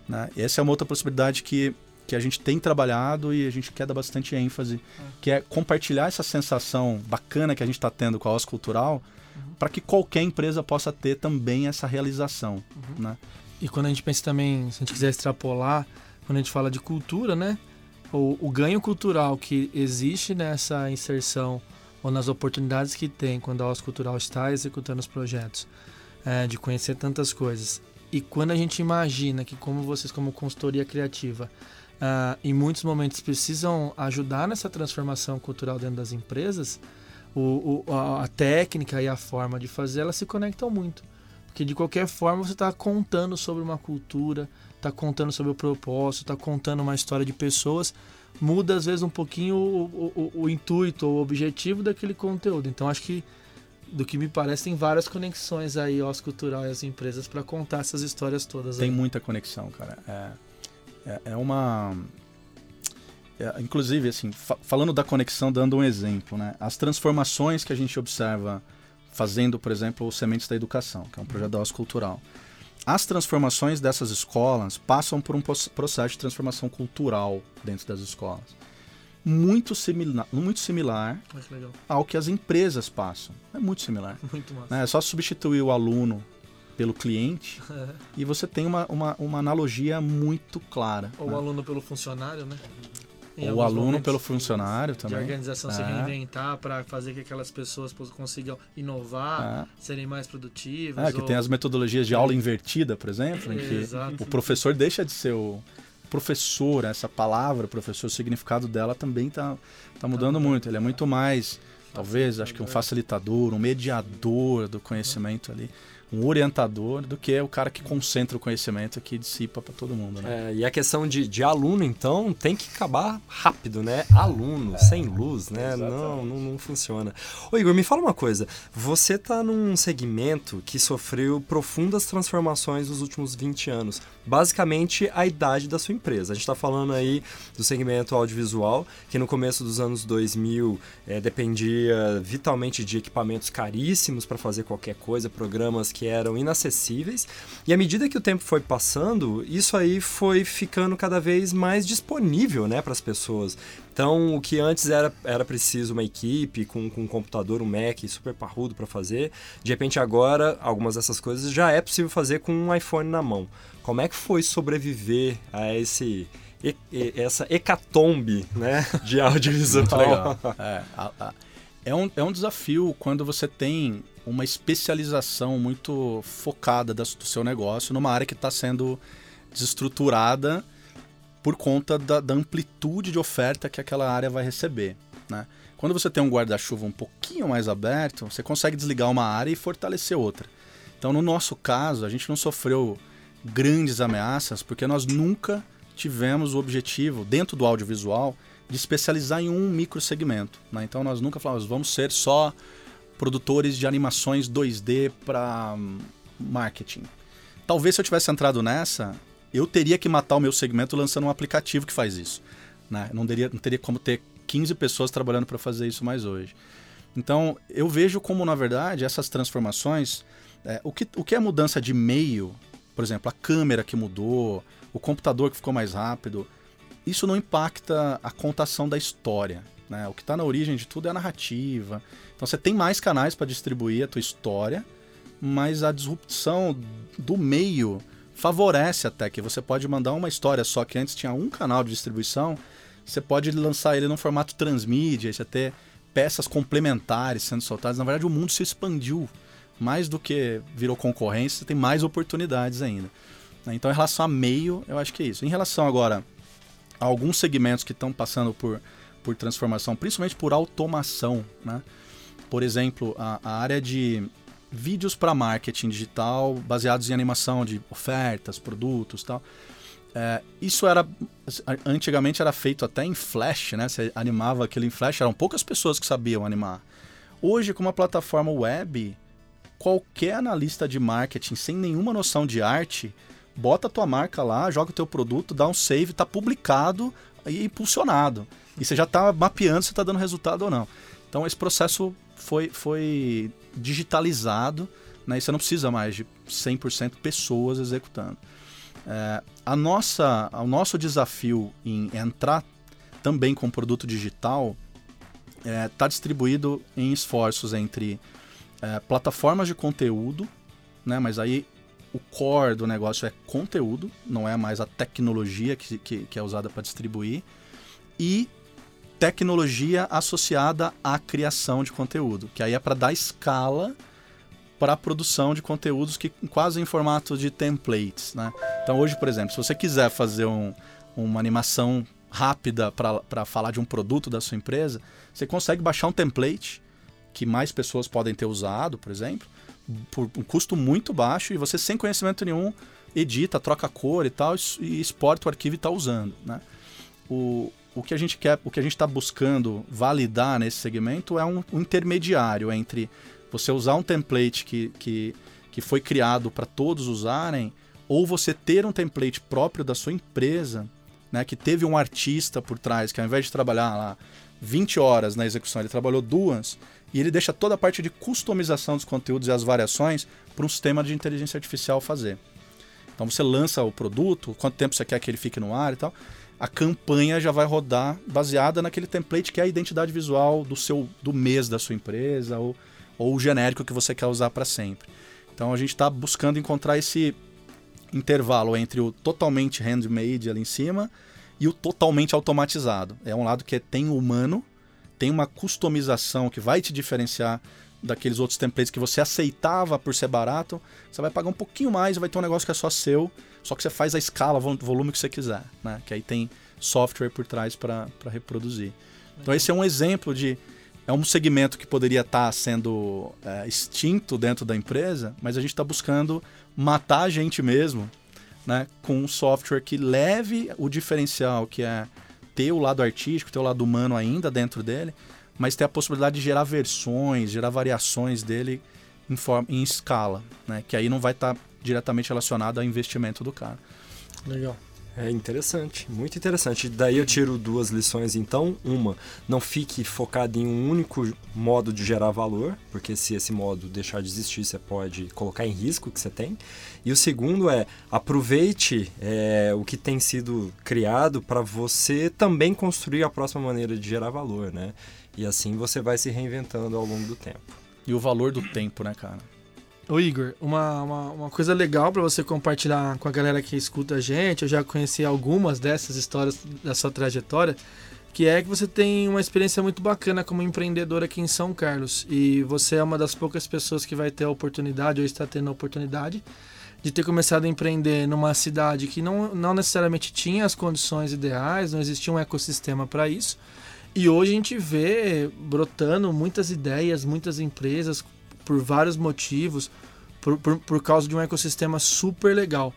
[SPEAKER 4] Né? Essa é uma outra possibilidade que, que a gente tem trabalhado e a gente quer dar bastante ênfase, uhum. que é compartilhar essa sensação bacana que a gente está tendo com a OS Cultural uhum. para que qualquer empresa possa ter também essa realização. Uhum. Né?
[SPEAKER 2] E quando a gente pensa também, se a gente quiser extrapolar, quando a gente fala de cultura, né? O, o ganho cultural que existe nessa inserção ou nas oportunidades que tem quando a OS Cultural está executando os projetos, é, de conhecer tantas coisas. E quando a gente imagina que, como vocês, como consultoria criativa, uh, em muitos momentos precisam ajudar nessa transformação cultural dentro das empresas, o, o, a técnica e a forma de fazer elas se conectam muito. Porque de qualquer forma você está contando sobre uma cultura, está contando sobre o propósito, está contando uma história de pessoas muda às vezes um pouquinho o, o, o intuito ou o objetivo daquele conteúdo. Então acho que do que me parece tem várias conexões aí aos cultural e às empresas para contar essas histórias todas.
[SPEAKER 4] Tem
[SPEAKER 2] aí.
[SPEAKER 4] muita conexão, cara. É, é, é uma é, inclusive assim fa falando da conexão, dando um exemplo, né? As transformações que a gente observa fazendo, por exemplo, o Sementes da Educação, que é um projeto da Cultural as transformações dessas escolas passam por um processo de transformação cultural dentro das escolas. Muito, simila muito similar ao que as empresas passam. É muito similar.
[SPEAKER 2] Muito.
[SPEAKER 4] Né? É só substituir o aluno pelo cliente e você tem uma, uma, uma analogia muito clara.
[SPEAKER 2] Ou né? o aluno pelo funcionário, né?
[SPEAKER 4] o aluno pelo funcionário também.
[SPEAKER 2] De organização é. se reinventar para fazer que aquelas pessoas consigam inovar, é. serem mais produtivas.
[SPEAKER 4] É, que ou... tem as metodologias de aula invertida, por exemplo, em que
[SPEAKER 2] Exato.
[SPEAKER 4] o professor deixa de ser o professor, essa palavra, professor, o significado dela também está tá mudando tá muito. Ele é muito mais, talvez, acho que um facilitador, um mediador do conhecimento ali um orientador do que o cara que concentra o conhecimento que dissipa para todo mundo. Né?
[SPEAKER 1] É, e a questão de, de, aluno, então, tem que acabar rápido, né? Aluno, é, sem luz, né? Não, não, não, funciona. Ô Igor, me fala uma coisa. Você está num segmento que sofreu profundas transformações nos últimos 20 anos. Basicamente, a idade da sua empresa. A gente está falando aí do segmento audiovisual, que no começo dos anos 2000 é, dependia vitalmente de equipamentos caríssimos para fazer qualquer coisa, programas que eram inacessíveis. E à medida que o tempo foi passando, isso aí foi ficando cada vez mais disponível né, para as pessoas. Então, o que antes era, era preciso uma equipe com, com um computador, um Mac super parrudo para fazer, de repente agora, algumas dessas coisas já é possível fazer com um iPhone na mão. Como é que foi sobreviver a esse essa hecatombe né, de audiovisual?
[SPEAKER 4] É, a, a, é, um, é um desafio quando você tem uma especialização muito focada do seu negócio numa área que está sendo desestruturada por conta da, da, amplitude de oferta que aquela área vai receber. Né? Quando você tem um guarda-chuva um pouquinho mais aberto, você consegue desligar uma área e fortalecer outra. Então, no nosso caso, a gente não sofreu grandes ameaças porque nós nunca tivemos o objetivo, dentro do audiovisual, de especializar em um microsegmento. Né? Então, nós nunca falamos, vamos ser só produtores de animações 2D para hum, marketing. Talvez se eu tivesse entrado nessa, eu teria que matar o meu segmento lançando um aplicativo que faz isso. Né? Não, teria, não teria como ter 15 pessoas trabalhando para fazer isso mais hoje. Então, eu vejo como, na verdade, essas transformações. É, o, que, o que é mudança de meio, por exemplo, a câmera que mudou, o computador que ficou mais rápido, isso não impacta a contação da história. Né? O que está na origem de tudo é a narrativa. Então você tem mais canais para distribuir a tua história, mas a disrupção do meio favorece até que você pode mandar uma história só que antes tinha um canal de distribuição, você pode lançar ele num formato transmídia, você ter peças complementares sendo soltadas. Na verdade, o mundo se expandiu mais do que virou concorrência, você tem mais oportunidades ainda. Né? Então, em relação a meio, eu acho que é isso. Em relação agora a alguns segmentos que estão passando por por transformação, principalmente por automação, né? Por exemplo, a, a área de vídeos para marketing digital baseados em animação de ofertas, produtos, tal. É, isso era antigamente era feito até em Flash, né? Você animava aquilo em Flash, eram poucas pessoas que sabiam animar. Hoje, com uma plataforma web, qualquer analista de marketing sem nenhuma noção de arte, bota a tua marca lá, joga o teu produto, dá um save, tá publicado e impulsionado. E você já está mapeando se está dando resultado ou não. Então esse processo foi, foi digitalizado né, e você não precisa mais de 100% pessoas executando. É, a nossa, o nosso desafio em entrar também com produto digital está é, tá distribuído em esforços entre é, plataformas de conteúdo, né, mas aí o core do negócio é conteúdo, não é mais a tecnologia que, que, que é usada para distribuir, e tecnologia associada à criação de conteúdo, que aí é para dar escala para a produção de conteúdos que quase em formato de templates. Né? Então hoje, por exemplo, se você quiser fazer um, uma animação rápida para falar de um produto da sua empresa, você consegue baixar um template que mais pessoas podem ter usado, por exemplo, por um custo muito baixo e você sem conhecimento nenhum edita, troca cor e tal e exporta o arquivo e está usando. Né? O, o que a gente quer, o que a gente está buscando validar nesse segmento é um, um intermediário entre você usar um template que, que, que foi criado para todos usarem, ou você ter um template próprio da sua empresa, né, que teve um artista por trás, que ao invés de trabalhar lá 20 horas na execução, ele trabalhou duas, e ele deixa toda a parte de customização dos conteúdos e as variações para um sistema de inteligência artificial fazer. Então você lança o produto, quanto tempo você quer que ele fique no ar e tal. A campanha já vai rodar baseada naquele template que é a identidade visual do seu do mês da sua empresa ou ou o genérico que você quer usar para sempre. Então a gente está buscando encontrar esse intervalo entre o totalmente handmade ali em cima e o totalmente automatizado. É um lado que é, tem humano, tem uma customização que vai te diferenciar daqueles outros templates que você aceitava por ser barato. Você vai pagar um pouquinho mais e vai ter um negócio que é só seu, só que você faz a escala, o volume que você quiser, né? Que aí tem software por trás para reproduzir. Então esse é um exemplo de é um segmento que poderia estar tá sendo é, extinto dentro da empresa, mas a gente está buscando matar a gente mesmo né, com um software que leve o diferencial, que é ter o lado artístico, ter o lado humano ainda dentro dele, mas ter a possibilidade de gerar versões, gerar variações dele em, forma, em escala, né, que aí não vai estar tá diretamente relacionado ao investimento do cara.
[SPEAKER 2] Legal.
[SPEAKER 1] É interessante, muito interessante. Daí eu tiro duas lições então. Uma, não fique focado em um único modo de gerar valor, porque se esse modo deixar de existir, você pode colocar em risco o que você tem. E o segundo é, aproveite é, o que tem sido criado para você também construir a próxima maneira de gerar valor, né? E assim você vai se reinventando ao longo do tempo.
[SPEAKER 4] E o valor do tempo, né, cara?
[SPEAKER 2] Ô Igor, uma, uma, uma coisa legal para você compartilhar com a galera que escuta a gente, eu já conheci algumas dessas histórias da sua trajetória, que é que você tem uma experiência muito bacana como empreendedor aqui em São Carlos. E você é uma das poucas pessoas que vai ter a oportunidade, ou está tendo a oportunidade, de ter começado a empreender numa cidade que não, não necessariamente tinha as condições ideais, não existia um ecossistema para isso. E hoje a gente vê brotando muitas ideias, muitas empresas por vários motivos, por, por, por causa de um ecossistema super legal.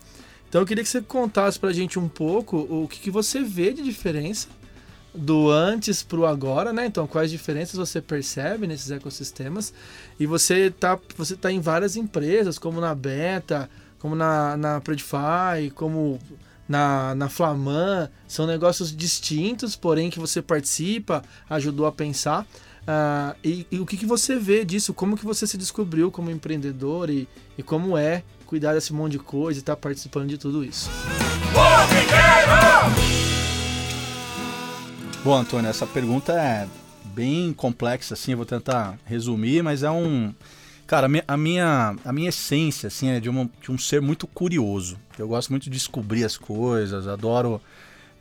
[SPEAKER 2] Então eu queria que você contasse pra gente um pouco o que, que você vê de diferença do antes pro agora, né? Então, quais diferenças você percebe nesses ecossistemas? E você tá, você tá em várias empresas, como na Beta, como na, na Predify, como na, na Flaman. São negócios distintos, porém que você participa, ajudou a pensar. Uh, e, e, o que, que você vê disso? Como que você se descobriu como empreendedor e, e como é cuidar desse monte de coisa e estar tá participando de tudo isso?
[SPEAKER 4] Bom, Antônio, essa pergunta é bem complexa, assim, eu vou tentar resumir, mas é um... Cara, a minha, a minha essência, assim, é de, uma, de um ser muito curioso. Eu gosto muito de descobrir as coisas, adoro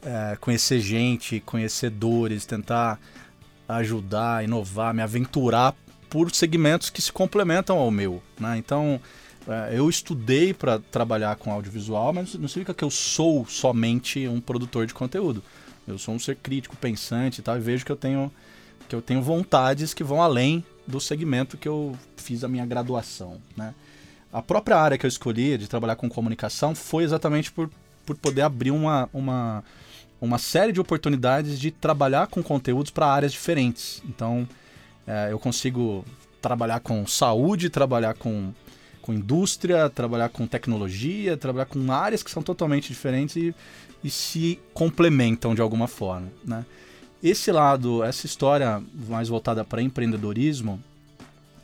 [SPEAKER 4] é, conhecer gente, conhecer dores, tentar ajudar, inovar, me aventurar por segmentos que se complementam ao meu. Né? Então, é, eu estudei para trabalhar com audiovisual, mas não significa que eu sou somente um produtor de conteúdo. Eu sou um ser crítico, pensante e tal, e vejo que eu tenho, que eu tenho vontades que vão além do segmento que eu fiz a minha graduação. Né? A própria área que eu escolhi de trabalhar com comunicação foi exatamente por, por poder abrir uma, uma, uma série de oportunidades de trabalhar com conteúdos para áreas diferentes. Então, é, eu consigo trabalhar com saúde, trabalhar com, com indústria, trabalhar com tecnologia, trabalhar com áreas que são totalmente diferentes e, e se complementam de alguma forma, né? Esse lado, essa história mais voltada para empreendedorismo,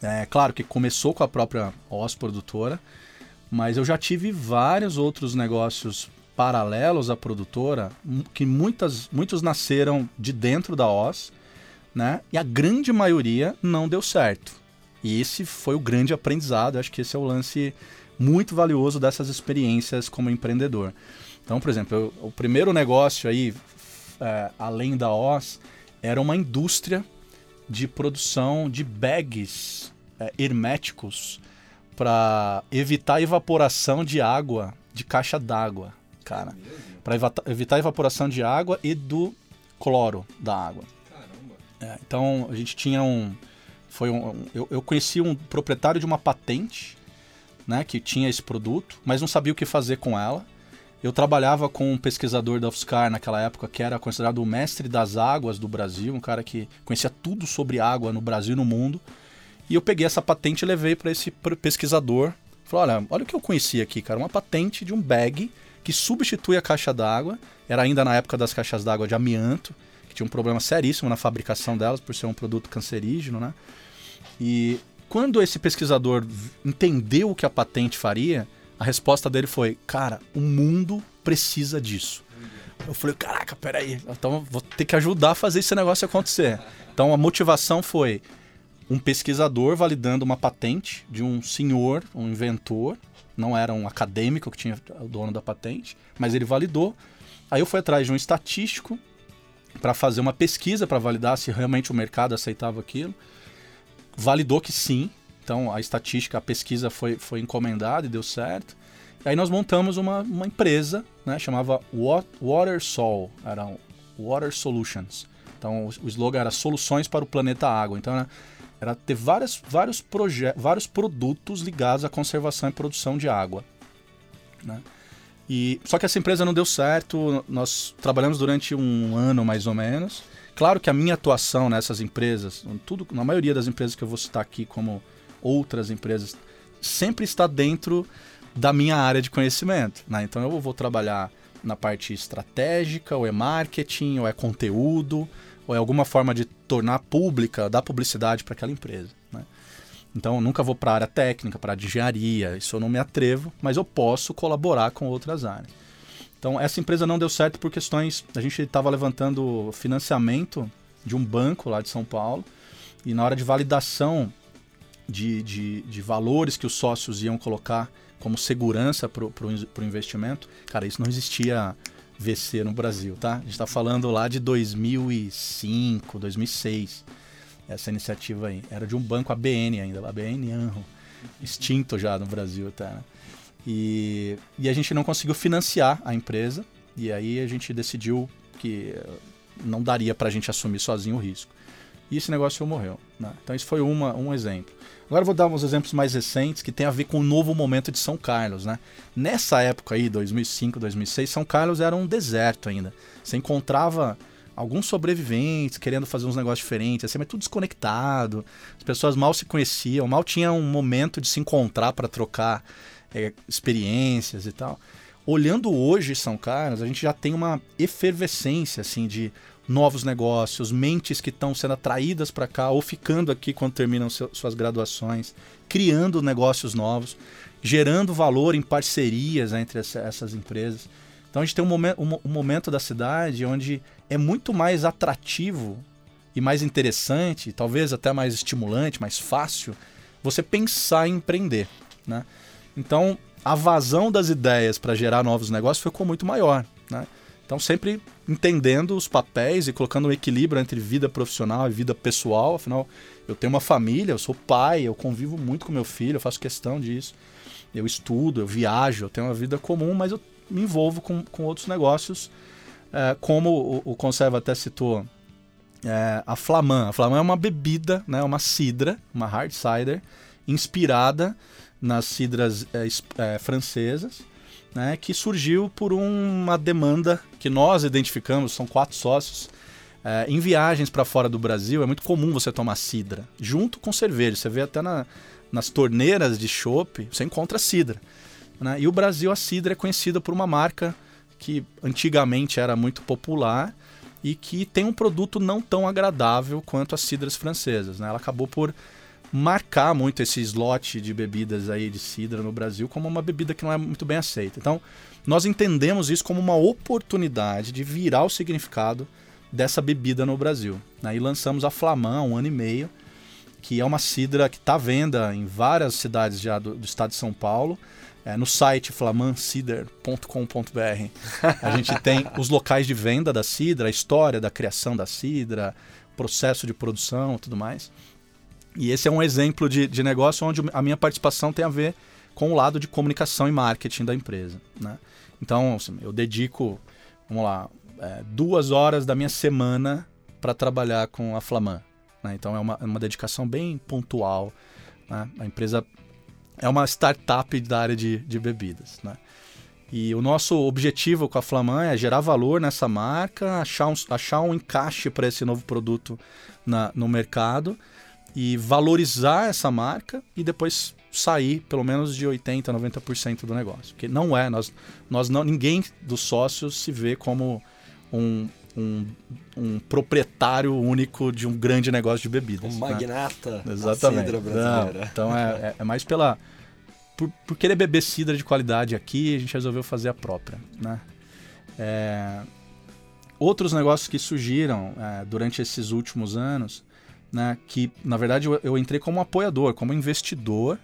[SPEAKER 4] é claro que começou com a própria OS produtora, mas eu já tive vários outros negócios paralelos à produtora, que muitas, muitos nasceram de dentro da OS, né? E a grande maioria não deu certo. E esse foi o grande aprendizado, acho que esse é o lance muito valioso dessas experiências como empreendedor. Então, por exemplo, eu, o primeiro negócio aí, é, além da OS, era uma indústria de produção de bags é, herméticos para evitar a evaporação de água de caixa d'água, cara. Para evitar a evaporação de água e do cloro da água. É, então a gente tinha um. Foi um, eu, eu conheci um proprietário de uma patente, né, que tinha esse produto, mas não sabia o que fazer com ela. Eu trabalhava com um pesquisador da UFSCar naquela época que era considerado o mestre das águas do Brasil, um cara que conhecia tudo sobre água no Brasil e no mundo. E eu peguei essa patente e levei para esse pesquisador. Falei, olha, olha o que eu conheci aqui, cara. Uma patente de um bag que substitui a caixa d'água. Era ainda na época das caixas d'água de amianto, que tinha um problema seríssimo na fabricação delas, por ser um produto cancerígeno, né? E quando esse pesquisador entendeu o que a patente faria, a resposta dele foi: Cara, o mundo precisa disso. Eu falei: Caraca, peraí, então vou ter que ajudar a fazer esse negócio acontecer. Então a motivação foi: um pesquisador validando uma patente de um senhor, um inventor, não era um acadêmico que tinha o dono da patente, mas ele validou. Aí eu fui atrás de um estatístico para fazer uma pesquisa para validar se realmente o mercado aceitava aquilo. Validou que sim. Então a estatística, a pesquisa foi, foi encomendada e deu certo. E aí nós montamos uma, uma empresa, né, chamava WaterSol, era Water Solutions. Então o, slogan era Soluções para o Planeta Água. Então era ter várias, vários, vários produtos ligados à conservação e produção de água. Né? E, só que essa empresa não deu certo, nós trabalhamos durante um ano mais ou menos. Claro que a minha atuação nessas empresas, tudo, na maioria das empresas que eu vou citar aqui, como outras empresas, sempre está dentro da minha área de conhecimento. Né? Então eu vou trabalhar na parte estratégica, ou é marketing, ou é conteúdo, ou é alguma forma de tornar pública, dar publicidade para aquela empresa. Né? Então, eu nunca vou para a área técnica, para a de engenharia, isso eu não me atrevo, mas eu posso colaborar com outras áreas. Então, essa empresa não deu certo por questões. A gente estava levantando financiamento de um banco lá de São Paulo, e na hora de validação de, de, de valores que os sócios iam colocar como segurança para o investimento, cara, isso não existia VC no Brasil, tá? A gente está falando lá de 2005, 2006, essa iniciativa aí. Era de um banco ABN ainda, ABN Anro, extinto já no Brasil, tá? Né? E, e a gente não conseguiu financiar a empresa, e aí a gente decidiu que não daria para a gente assumir sozinho o risco. E esse negócio morreu. Né? Então, isso foi uma, um exemplo. Agora vou dar uns exemplos mais recentes que tem a ver com o novo momento de São Carlos, né? Nessa época aí, 2005, 2006, São Carlos era um deserto ainda. Você encontrava alguns sobreviventes querendo fazer uns negócios diferentes, assim, mas tudo desconectado. As pessoas mal se conheciam, mal tinha um momento de se encontrar para trocar é, experiências e tal. Olhando hoje São Carlos, a gente já tem uma efervescência assim de novos negócios, mentes que estão sendo atraídas para cá ou ficando aqui quando terminam suas graduações, criando negócios novos, gerando valor em parcerias entre essas empresas. Então a gente tem um momento, um momento da cidade onde é muito mais atrativo e mais interessante, talvez até mais estimulante, mais fácil, você pensar em empreender. Né? Então a vazão das ideias para gerar novos negócios ficou muito maior. Né? Então, sempre entendendo os papéis e colocando um equilíbrio entre vida profissional e vida pessoal. Afinal, eu tenho uma família, eu sou pai, eu convivo muito com meu filho, eu faço questão disso. Eu estudo, eu viajo, eu tenho uma vida comum, mas eu me envolvo com, com outros negócios, é, como o, o Conserva até citou, é, a Flamand. A Flamand é uma bebida, né, uma cidra, uma hard cider, inspirada nas cidras é, é francesas né, que surgiu por uma demanda que nós identificamos, são quatro sócios, É, em viagens para fora do Brasil é muito comum você tomar cidra junto com cerveja. Você vê até na, nas torneiras de chopp, você encontra cidra. Né? E o Brasil, a cidra é conhecida por uma marca que antigamente era muito popular e que tem um produto não tão agradável quanto as cidras francesas. Né? Ela acabou por marcar muito esse slot de bebidas aí de cidra no Brasil como uma bebida que não é muito bem aceita. Então, nós entendemos isso como uma oportunidade de virar o significado dessa bebida no Brasil. Né? E lançamos a Flamand há um ano e meio, que é uma cidra que está à venda em várias cidades já do, do estado de São Paulo. É, no site flamancidr.com.br a gente tem os locais de venda da cidra, a história da criação da cidra, processo de produção e tudo mais. E esse é um exemplo de, de negócio onde a minha participação tem a ver com o lado de comunicação e marketing da empresa. Né? Então, assim, eu dedico, vamos lá, é, duas horas da minha semana para trabalhar com a Flamand. Né? Então, é uma, é uma dedicação bem pontual. Né? A empresa é uma startup da área de, de bebidas. Né? E o nosso objetivo com a Flamand é gerar valor nessa marca, achar um, achar um encaixe para esse novo produto na, no mercado e valorizar essa marca e depois sair pelo menos de 80, 90% do negócio. Porque não é, nós, nós não, ninguém dos sócios se vê como um, um, um proprietário único de um grande negócio de bebidas.
[SPEAKER 1] Um
[SPEAKER 4] né?
[SPEAKER 1] magnata
[SPEAKER 4] Exatamente.
[SPEAKER 1] cidra brasileira.
[SPEAKER 4] Não, então é, é, é, mais pela... Por, por querer beber cidra de qualidade aqui, a gente resolveu fazer a própria, né? É, outros negócios que surgiram é, durante esses últimos anos né? Que na verdade eu, eu entrei como apoiador, como investidor.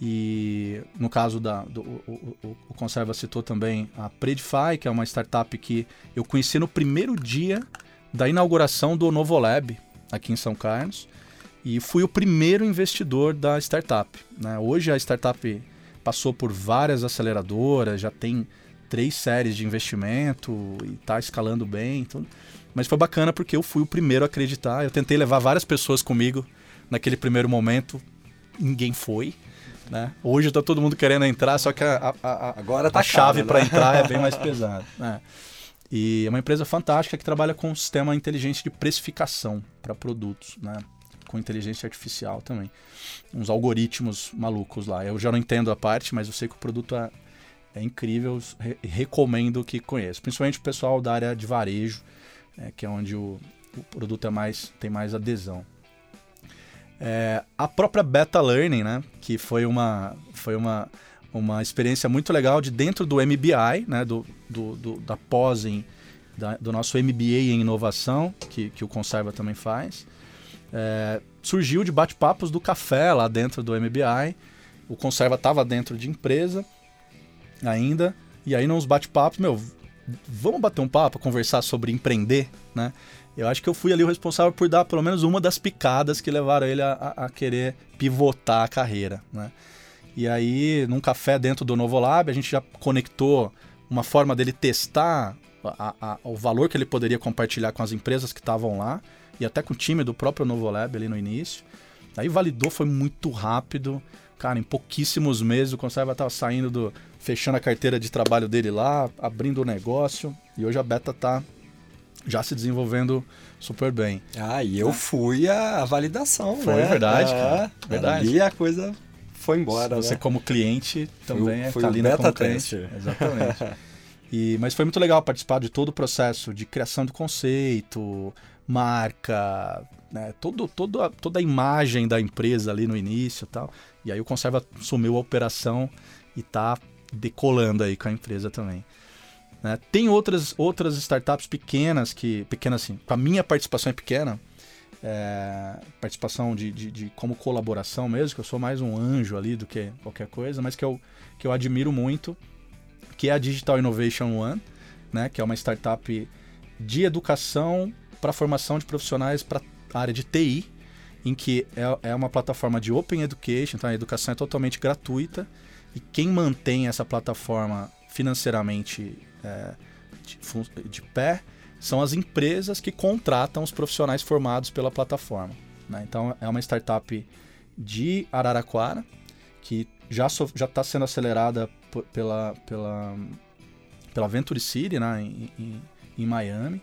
[SPEAKER 4] E no caso da. Do, o, o, o, Conserva citou também a Predify, que é uma startup que eu conheci no primeiro dia da inauguração do Novolab aqui em São Carlos. E fui o primeiro investidor da startup. Né? Hoje a startup passou por várias aceleradoras, já tem três séries de investimento e está escalando bem. Então, mas foi bacana porque eu fui o primeiro a acreditar. Eu tentei levar várias pessoas comigo naquele primeiro momento. Ninguém foi. Né? Hoje está todo mundo querendo entrar, só que a, a, a,
[SPEAKER 1] Agora tá
[SPEAKER 4] a chave
[SPEAKER 1] né?
[SPEAKER 4] para entrar é bem mais pesada. Né? E é uma empresa fantástica que trabalha com um sistema inteligente de precificação para produtos, né? com inteligência artificial também. Uns algoritmos malucos lá. Eu já não entendo a parte, mas eu sei que o produto é, é incrível. Re recomendo que conheça. Principalmente o pessoal da área de varejo é, que é onde o, o, produto é mais, tem mais adesão. É, a própria Beta Learning, né, que foi uma, foi uma, uma experiência muito legal de dentro do MBI, né, do, do, do da pós em, da, do nosso MBA em inovação, que, que o Conserva também faz. É, surgiu de bate-papos do café lá dentro do MBI. O Conserva estava dentro de empresa ainda. E aí, nos bate-papos, meu, vamos bater um papo, conversar sobre empreender, né? Eu acho que eu fui ali o responsável por dar pelo menos uma das picadas que levaram ele a, a, querer pivotar a carreira, né? E aí, num café dentro do Novo Lab, a gente já conectou uma forma dele testar a, a, o valor que ele poderia compartilhar com as empresas que estavam lá e até com o time do próprio Novo Lab ali no início. Aí validou, foi muito rápido. Cara, em pouquíssimos meses o Conserva estava saindo do, fechando a carteira de trabalho dele lá, abrindo o negócio. E hoje a Beta tá já se desenvolvendo super bem.
[SPEAKER 1] Ah, e eu fui a, validação,
[SPEAKER 4] foi
[SPEAKER 1] né?
[SPEAKER 4] verdade,
[SPEAKER 1] é,
[SPEAKER 4] cara. Verdade.
[SPEAKER 1] E a coisa foi embora,
[SPEAKER 4] Você
[SPEAKER 1] né?
[SPEAKER 4] como cliente também
[SPEAKER 1] foi,
[SPEAKER 4] é
[SPEAKER 1] foi
[SPEAKER 4] tá ali na concorrência.
[SPEAKER 1] tester.
[SPEAKER 4] Exatamente. E, mas foi muito legal participar de todo o processo de criação de conceito, marca, né, todo, todo a, toda a imagem da empresa ali no início e tal. E aí o Conserva assumiu a operação e tá decolando aí com a empresa também. Né? Tem outras, outras startups pequenas que. Pequenas assim, a minha participação é pequena. É, participação de, de, de, como colaboração mesmo, que eu sou mais um anjo ali do que qualquer coisa, mas que eu, que eu admiro muito, que é a Digital Innovation One, né, que é uma startup de educação para formação de profissionais para a área de TI, em que é, é uma plataforma de Open Education, então a educação é totalmente gratuita, e quem mantém essa plataforma financeiramente é, de, de, pé são as empresas que contratam os profissionais formados pela plataforma. Né? Então é uma startup de Araraquara que já está sendo acelerada pela, pela, pela Venture City né? em, em, em Miami.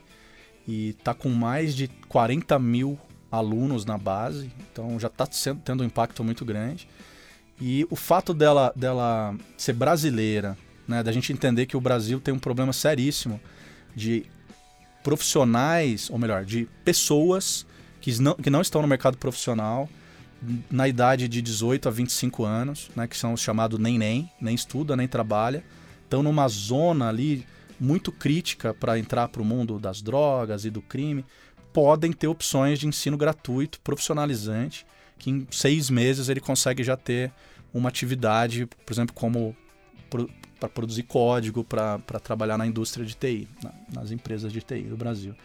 [SPEAKER 4] e está com mais de 40 mil alunos na base, então já está tendo um impacto muito grande. E o fato dela, dela ser brasileira, né, da gente entender que o Brasil tem um problema seríssimo de profissionais, ou melhor, de pessoas que não, que não estão no mercado profissional na idade de 18 a 25 anos, né, que são os chamados nem nem, nem estuda, nem trabalha, estão numa zona ali muito crítica para entrar para o mundo das drogas e do crime, podem ter opções de ensino gratuito, profissionalizante, que em seis meses ele consegue já ter uma atividade, por exemplo, como para produzir código, para trabalhar na indústria de TI, na, nas empresas de TI do Brasil.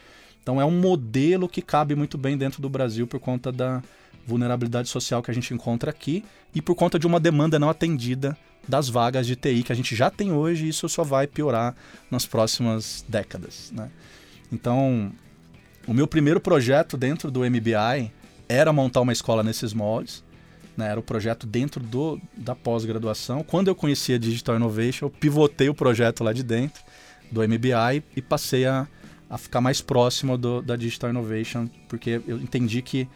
[SPEAKER 4] Então é um modelo que cabe muito bem dentro do Brasil por conta da vulnerabilidade social que a gente encontra aqui e por conta de uma demanda não atendida das vagas de TI que a gente já tem hoje e isso só vai piorar nas próximas décadas. Né? Então, o meu primeiro projeto dentro do MBI era montar uma escola nesses moldes. Né? Era o projeto dentro do, da pós-graduação. Quando eu conheci a Digital Innovation, eu pivotei o projeto lá de dentro do MBI e passei a, a ficar mais próximo do, da Digital Innovation, porque eu entendi que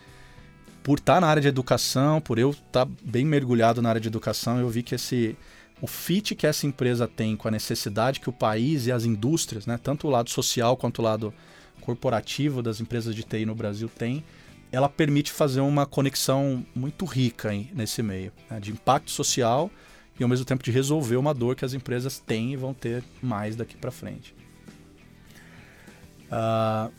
[SPEAKER 4] por estar na área de educação, por eu estar bem mergulhado na área de educação, eu vi que esse o fit que essa empresa tem com a necessidade que o país e as indústrias, né, tanto o lado social quanto o lado corporativo das empresas de TI no Brasil tem, ela permite fazer uma conexão muito rica nesse meio, né, de impacto social e ao mesmo tempo de resolver uma dor que as empresas têm e vão ter mais daqui para frente. Uh,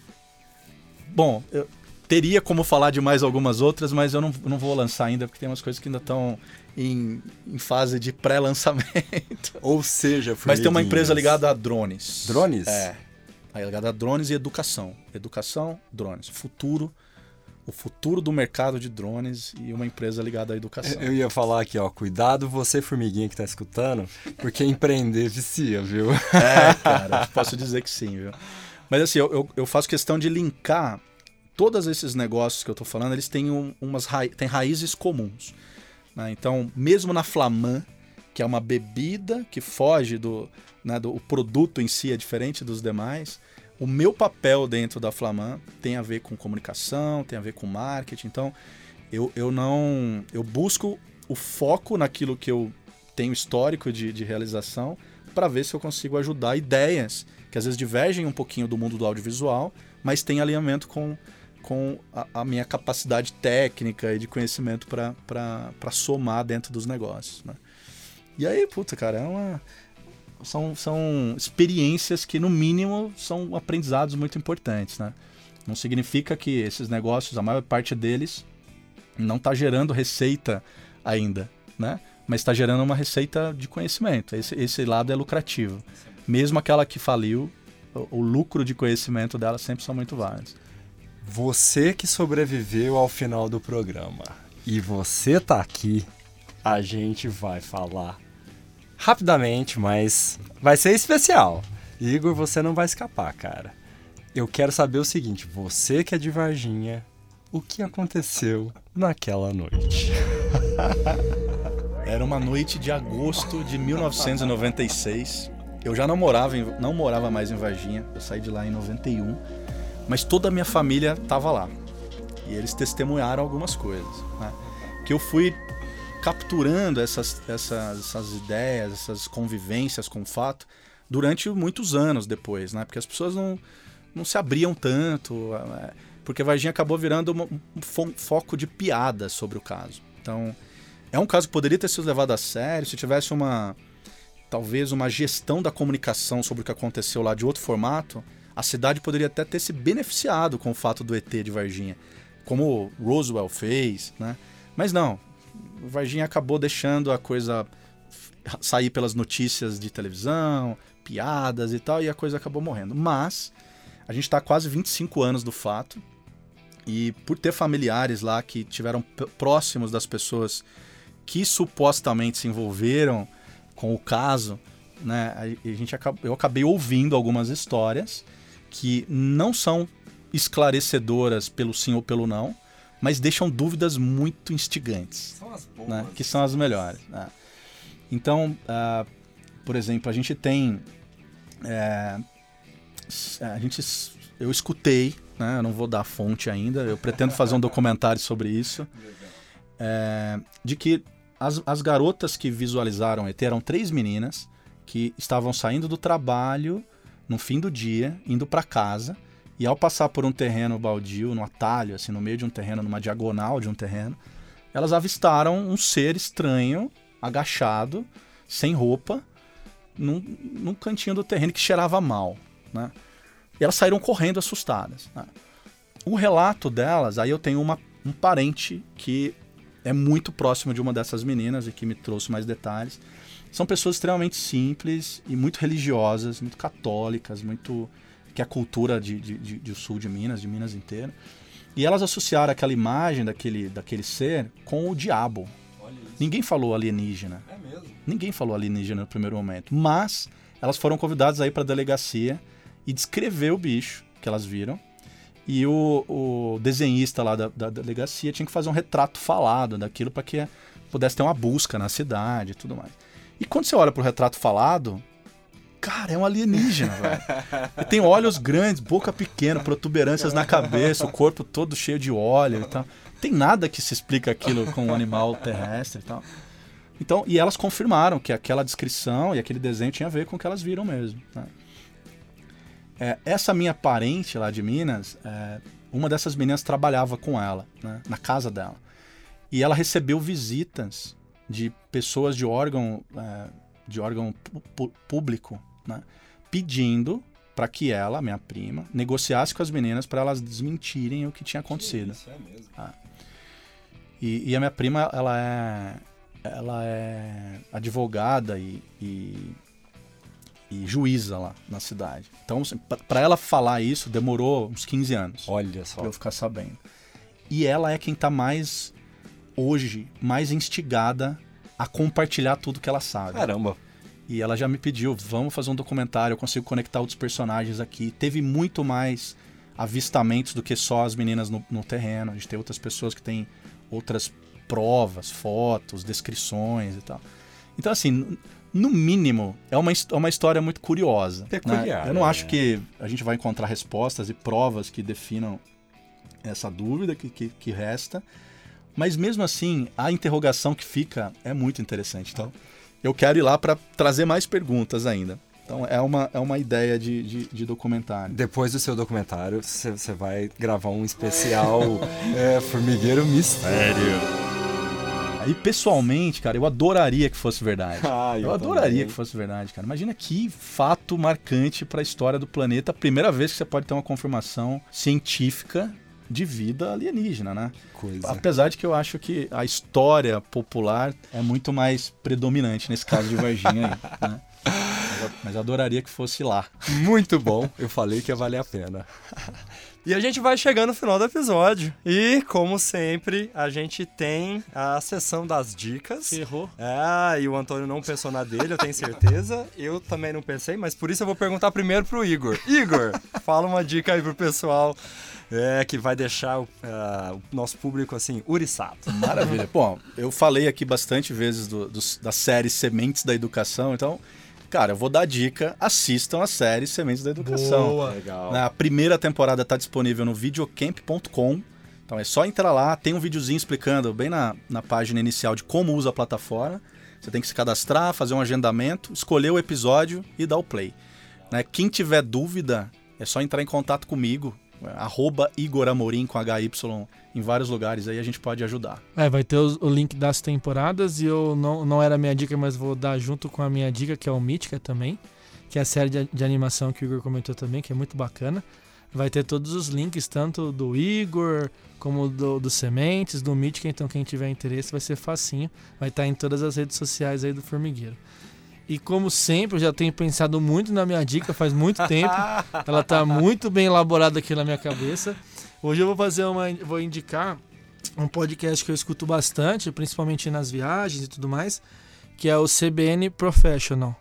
[SPEAKER 4] bom, eu, teria como falar de mais algumas outras, mas eu não, não vou lançar ainda, porque tem umas coisas que ainda estão em, em, fase de pré-lançamento.
[SPEAKER 1] Ou seja,
[SPEAKER 4] Mas tem uma empresa ligada a drones.
[SPEAKER 1] Drones?
[SPEAKER 4] É. Ligada a drones e educação. Educação, drones. Futuro. O futuro do mercado de drones e uma empresa ligada à educação.
[SPEAKER 1] Eu ia falar aqui, ó, cuidado você, formiguinha que está escutando, porque empreender vicia, viu?
[SPEAKER 4] É, cara, posso dizer que sim, viu? Mas assim, eu, eu, faço questão de linkar todos esses negócios que eu estou falando, eles têm um, umas ra têm raízes comuns. Né? Então, mesmo na Flamand, que é uma bebida que foge do, né, do o produto em si é diferente dos demais, o meu papel dentro da Flamand tem a ver com comunicação, tem a ver com marketing. Então, eu, eu não. Eu busco o foco naquilo que eu tenho histórico de, de realização para ver se eu consigo ajudar ideias que às vezes divergem um pouquinho do mundo do audiovisual, mas tem alinhamento com com a, a minha capacidade técnica e de conhecimento para somar dentro dos negócios. Né? E aí, puta, cara, é uma. São, são experiências que, no mínimo, são aprendizados muito importantes, né? Não significa que esses negócios, a maior parte deles, não está gerando receita ainda, né? Mas está gerando uma receita de conhecimento. Esse, esse lado é lucrativo. Mesmo aquela que faliu, o, o lucro de conhecimento dela sempre são muito válidos.
[SPEAKER 1] Você que sobreviveu ao final do programa e você tá aqui, a gente vai falar rapidamente, mas vai ser especial. Igor, você não vai escapar, cara. Eu quero saber o seguinte: você que é de Varginha, o que aconteceu naquela noite?
[SPEAKER 4] Era uma noite de agosto de 1996. Eu já não morava, em, não morava mais em Varginha. Eu saí de lá em 91 mas toda a minha família estava lá. E eles testemunharam algumas coisas. Né? Que eu fui capturando essas, essas, essas ideias, essas convivências com o fato durante muitos anos depois, né? Porque as pessoas não, não se abriam tanto, é, porque Varginha acabou virando um foco de piada sobre o caso. Então, é um caso que poderia ter sido levado a sério se tivesse uma talvez uma gestão da comunicação sobre o que aconteceu lá de outro formato a cidade poderia até ter se beneficiado com o fato do ET de Varginha, como Roswell fez, né? Mas não, Varginha acabou deixando a coisa sair pelas notícias de televisão, piadas e tal, e a coisa acabou morrendo. Mas a gente está quase 25 anos do fato, e por ter familiares lá que tiveram próximos das pessoas que supostamente se envolveram com o caso, né? A gente eu acabei ouvindo algumas histórias que não são esclarecedoras pelo sim ou pelo não, mas deixam dúvidas muito instigantes. São as boas. Né? Que são as melhores. Né? Então, uh, por exemplo, a gente tem. É, a gente eu escutei, né? Eu não vou dar fonte ainda. Eu pretendo fazer um documentário sobre isso. É, de que as, as garotas que visualizaram ET eram três meninas que estavam saindo do trabalho no fim do dia, indo para casa, e ao passar por um terreno baldio, no atalho, assim, no meio de um terreno, numa diagonal de um terreno, elas avistaram um ser estranho, agachado, sem roupa, num, num cantinho do terreno que cheirava mal, né? E elas saíram correndo assustadas. Né? O relato delas, aí eu tenho uma, um parente que é muito próximo de uma dessas meninas e que me trouxe mais detalhes. São pessoas extremamente simples e muito religiosas, muito católicas, muito que é a cultura de, de, de, de sul de Minas, de Minas inteira. E elas associaram aquela imagem daquele, daquele ser com o diabo. Ninguém falou alienígena.
[SPEAKER 1] É mesmo?
[SPEAKER 4] Ninguém falou alienígena no primeiro momento. Mas elas foram convidadas aí para a delegacia e descrever o bicho que elas viram. E o, o desenhista lá da, da, delegacia tinha que fazer um retrato falado daquilo para que pudesse ter uma busca na cidade e tudo mais. E quando você olha pro retrato falado, cara, é um alienígena, velho. Tem olhos grandes, boca pequena, protuberâncias na cabeça, o corpo todo cheio de óleo e tal. Tem nada que se explica aquilo com um animal terrestre e tal. Então, e elas confirmaram que aquela descrição e aquele desenho tinha a ver com o que elas viram mesmo. Né? É, essa minha parente lá de Minas, é, uma dessas meninas trabalhava com ela, né, na casa dela. E ela recebeu visitas de pessoas de órgão, é, de órgão público, né, pedindo para que ela, minha prima, negociasse com as meninas para elas desmentirem o que tinha acontecido.
[SPEAKER 1] Isso é mesmo.
[SPEAKER 4] Ah. E, e, a minha prima, ela é, ela é advogada e, e e juíza lá na cidade. Então, assim, para ela falar isso, demorou uns 15 anos.
[SPEAKER 1] Olha só.
[SPEAKER 4] Pra eu ficar sabendo. E ela é quem tá mais, hoje, mais instigada a compartilhar tudo que ela sabe.
[SPEAKER 1] Caramba.
[SPEAKER 4] E ela já me pediu, vamos fazer um documentário, eu consigo conectar outros personagens aqui. Teve muito mais avistamentos do que só as meninas no, no terreno. A gente tem outras pessoas que têm outras provas, fotos, descrições e tal. Então, assim, no mínimo, é uma, é uma história muito curiosa.
[SPEAKER 1] Peculiar.
[SPEAKER 4] Né? Eu não
[SPEAKER 1] é.
[SPEAKER 4] acho que a gente vai encontrar respostas e provas que definam essa dúvida que, que, que resta. Mas mesmo assim, a interrogação que fica é muito interessante. Então, eu quero ir lá para trazer mais perguntas ainda. Então, é uma, é uma ideia de, de, de documentário.
[SPEAKER 1] Depois do seu documentário, você vai gravar um especial é, Formigueiro Mistério.
[SPEAKER 4] E pessoalmente, cara, eu adoraria que fosse verdade.
[SPEAKER 1] Ah, eu
[SPEAKER 4] eu adoraria
[SPEAKER 1] também.
[SPEAKER 4] que fosse verdade, cara. Imagina que fato marcante para a história do planeta. A primeira vez que você pode ter uma confirmação científica de vida alienígena, né?
[SPEAKER 1] Coisa.
[SPEAKER 4] Apesar de que eu acho que a história popular é muito mais predominante nesse caso de Varginha aí, né? Mas adoraria que fosse lá.
[SPEAKER 1] Muito bom. Eu falei que ia valer a pena. E a gente vai chegando no final do episódio. E, como sempre, a gente tem a sessão das dicas.
[SPEAKER 2] Ferrou.
[SPEAKER 1] Ah, e o Antônio não pensou na dele, eu tenho certeza. Eu também não pensei, mas por isso eu vou perguntar primeiro pro Igor. Igor, fala uma dica aí pro pessoal é, que vai deixar o, ah, o nosso público assim, uriçado.
[SPEAKER 4] Maravilha. Bom, eu falei aqui bastante vezes do, dos- da série Sementes da Educação, então, cara, eu vou dar dica, assistam a série Sementes da Educação.
[SPEAKER 2] Boa.
[SPEAKER 1] Legal.
[SPEAKER 4] A primeira temporada está disponível no videocamp.com. Então é só entrar lá, tem um videozinho explicando bem na, na página inicial de como usa a plataforma. Você tem que se cadastrar, fazer um agendamento, escolher o episódio e dar o play. Né? Quem tiver dúvida, é só entrar em contato comigo, arroba Igor Amorim com HY em vários lugares, aí a gente pode ajudar.
[SPEAKER 2] É, vai ter o, link das temporadas e eu não, não era minha dica, mas vou dar junto com a minha dica, que é o Mítica também, que é a série de, de animação que o Igor comentou também, que é muito bacana. Vai ter todos os links, tanto do Igor, como do, do Sementes, do Mítica, então quem tiver interesse vai ser facinho. Vai estar em todas as redes sociais aí do Formigueiro. E como sempre, eu já tenho pensado muito na minha dica faz muito tempo. Ela tá muito bem elaborada aqui na minha cabeça. Hoje eu vou fazer uma. Vou indicar um podcast que eu escuto bastante, principalmente nas viagens e tudo mais, que é o CBN Professional.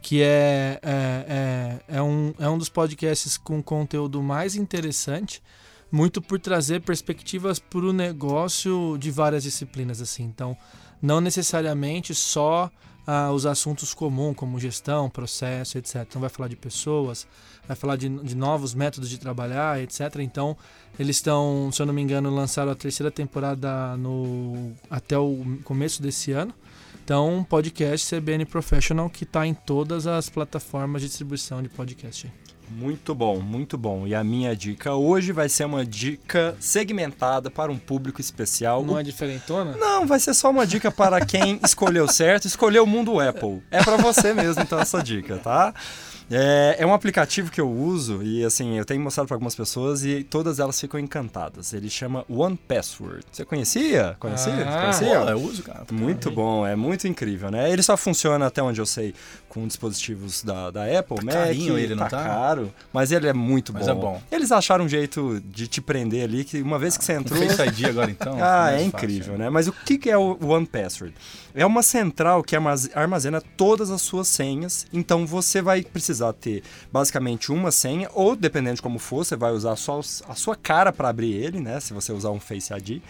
[SPEAKER 2] Que é, é, é, é, um, é um dos podcasts com conteúdo mais interessante, muito por trazer perspectivas para o negócio de várias disciplinas. assim Então, não necessariamente só ah, os assuntos comuns, como gestão, processo, etc. Então vai falar de pessoas, vai falar de, de novos métodos de trabalhar, etc. Então eles estão, se eu não me engano, lançaram a terceira temporada no até o começo desse ano. Então, podcast CBN Professional que está em todas as plataformas de distribuição de podcast.
[SPEAKER 1] Muito bom, muito bom. E a minha dica hoje vai ser uma dica segmentada para um público especial.
[SPEAKER 2] Não é diferentona?
[SPEAKER 1] Não, vai ser só uma dica para quem escolheu certo, escolheu o mundo Apple. É para você mesmo, então, essa dica, tá? É, é, um aplicativo que eu uso e assim, eu tenho mostrado para algumas pessoas e todas elas ficam encantadas. Ele chama One Password. Você conhecia? Conhecia?
[SPEAKER 2] Ah,
[SPEAKER 1] conhecia?
[SPEAKER 4] Pô, eu uso, cara.
[SPEAKER 1] Muito bom, é muito incrível, né? Ele só funciona até onde eu sei com dispositivos da, da Apple,
[SPEAKER 4] Tá
[SPEAKER 1] Mac,
[SPEAKER 4] carinho ele, não
[SPEAKER 1] tá
[SPEAKER 4] tá?
[SPEAKER 1] caro, mas ele é muito
[SPEAKER 4] Mas
[SPEAKER 1] bom.
[SPEAKER 4] é bom.
[SPEAKER 1] Eles acharam um jeito de te prender ali que uma vez que você entrou,
[SPEAKER 4] Face ID agora então.
[SPEAKER 1] ah,
[SPEAKER 4] mais
[SPEAKER 1] é
[SPEAKER 4] fácil,
[SPEAKER 1] incrível, né? Mas o que é o One Password? É uma central que armaz- armazena todas as suas senhas, então você vai precisar ter basicamente uma senha, ou dependendo de como for, você vai usar só a sua cara para abrir ele, né? Se você usar um Face ID.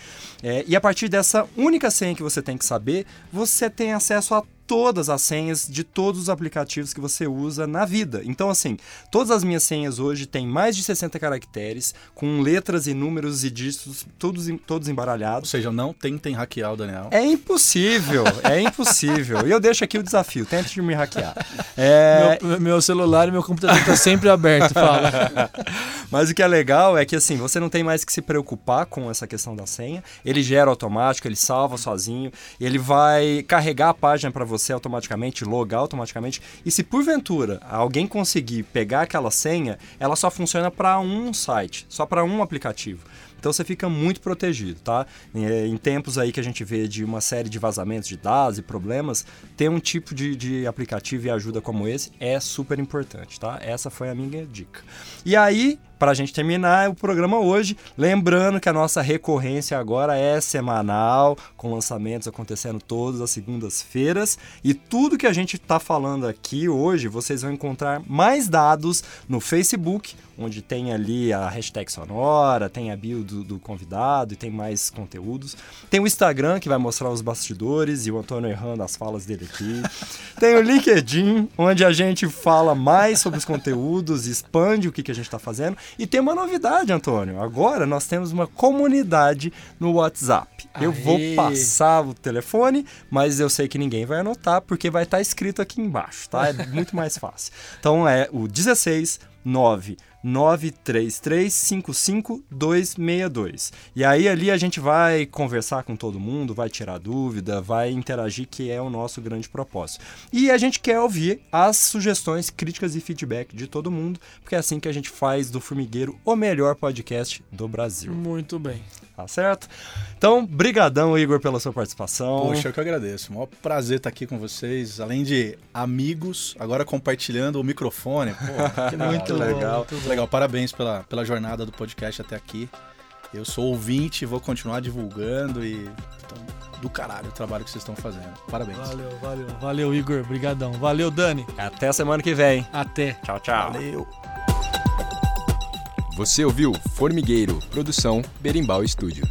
[SPEAKER 1] É, e a partir dessa única senha que você tem que saber, você tem acesso a todas as senhas de todos os aplicativos que você usa na vida. Então, assim, todas as minhas senhas hoje têm mais de 60 caracteres, com letras e números e dígitos todos, todos
[SPEAKER 4] Ou
[SPEAKER 1] embaralhados.
[SPEAKER 4] seja, não tentem hackear o Daniel.
[SPEAKER 1] É impossível, é impossível. E eu deixo aqui o desafio, tente de me hackear. É,
[SPEAKER 2] Meu, meu celular e meu computador tá sempre aberto, fala.
[SPEAKER 1] Mas o que é legal é que assim, você não tem mais que se preocupar com essa questão da senha. Ele gera automático, ele salva sozinho, ele vai carregar a página para você automaticamente, logar automaticamente. E se porventura alguém conseguir pegar aquela senha, ela só funciona para um site, só para um aplicativo. Então você fica muito protegido, tá? Em, em tempos aí que a gente vê de uma série de vazamentos de dados e problemas, ter um tipo de, de aplicativo e ajuda como esse é super importante, tá? Essa foi a minha dica. E aí, para a gente terminar o programa hoje, lembrando que a nossa recorrência agora é semanal, com lançamentos acontecendo todas as segundas-feiras. E tudo que a gente está falando aqui hoje, vocês vão encontrar mais dados no Facebook, onde tem ali a hashtag sonora, tem a bio do, do convidado e tem mais conteúdos. Tem o Instagram, que vai mostrar os bastidores e o Antônio errando as falas dele aqui. tem o LinkedIn, onde a gente fala mais sobre os conteúdos, expande o que, que a gente está fazendo. E tem uma novidade, Antônio. Agora nós temos uma comunidade no WhatsApp. Eu vou
[SPEAKER 2] Aê!
[SPEAKER 1] passar o telefone, mas eu sei que ninguém vai anotar, porque vai estar escrito aqui embaixo, tá? É muito mais fácil. Então é o 16 9 933555262. E aí ali a gente vai conversar com todo mundo, vai tirar dúvida, vai interagir, que é o nosso grande propósito. E a gente quer ouvir as sugestões, críticas e feedback de todo mundo, porque é assim que a gente faz do Formigueiro o melhor podcast do Brasil.
[SPEAKER 2] Muito bem.
[SPEAKER 1] Tá certo? Então, brigadão, Igor, pela sua participação.
[SPEAKER 4] Poxa, eu que agradeço. Maior prazer estar aqui com vocês. Além de amigos, agora compartilhando o microfone. Pô, que
[SPEAKER 1] Muito legal.
[SPEAKER 2] muito bom.
[SPEAKER 4] Legal, parabéns pela, pela jornada do podcast até aqui. Eu sou ouvinte, vou continuar divulgando e então, do caralho o trabalho que vocês estão fazendo. Parabéns.
[SPEAKER 2] Valeu, valeu. Valeu, Igor. Brigadão. Valeu, Dani.
[SPEAKER 1] Até semana que vem.
[SPEAKER 2] Até.
[SPEAKER 1] Tchau, tchau.
[SPEAKER 4] Valeu.
[SPEAKER 5] Você ouviu Formigueiro, produção Berimbau Estúdio.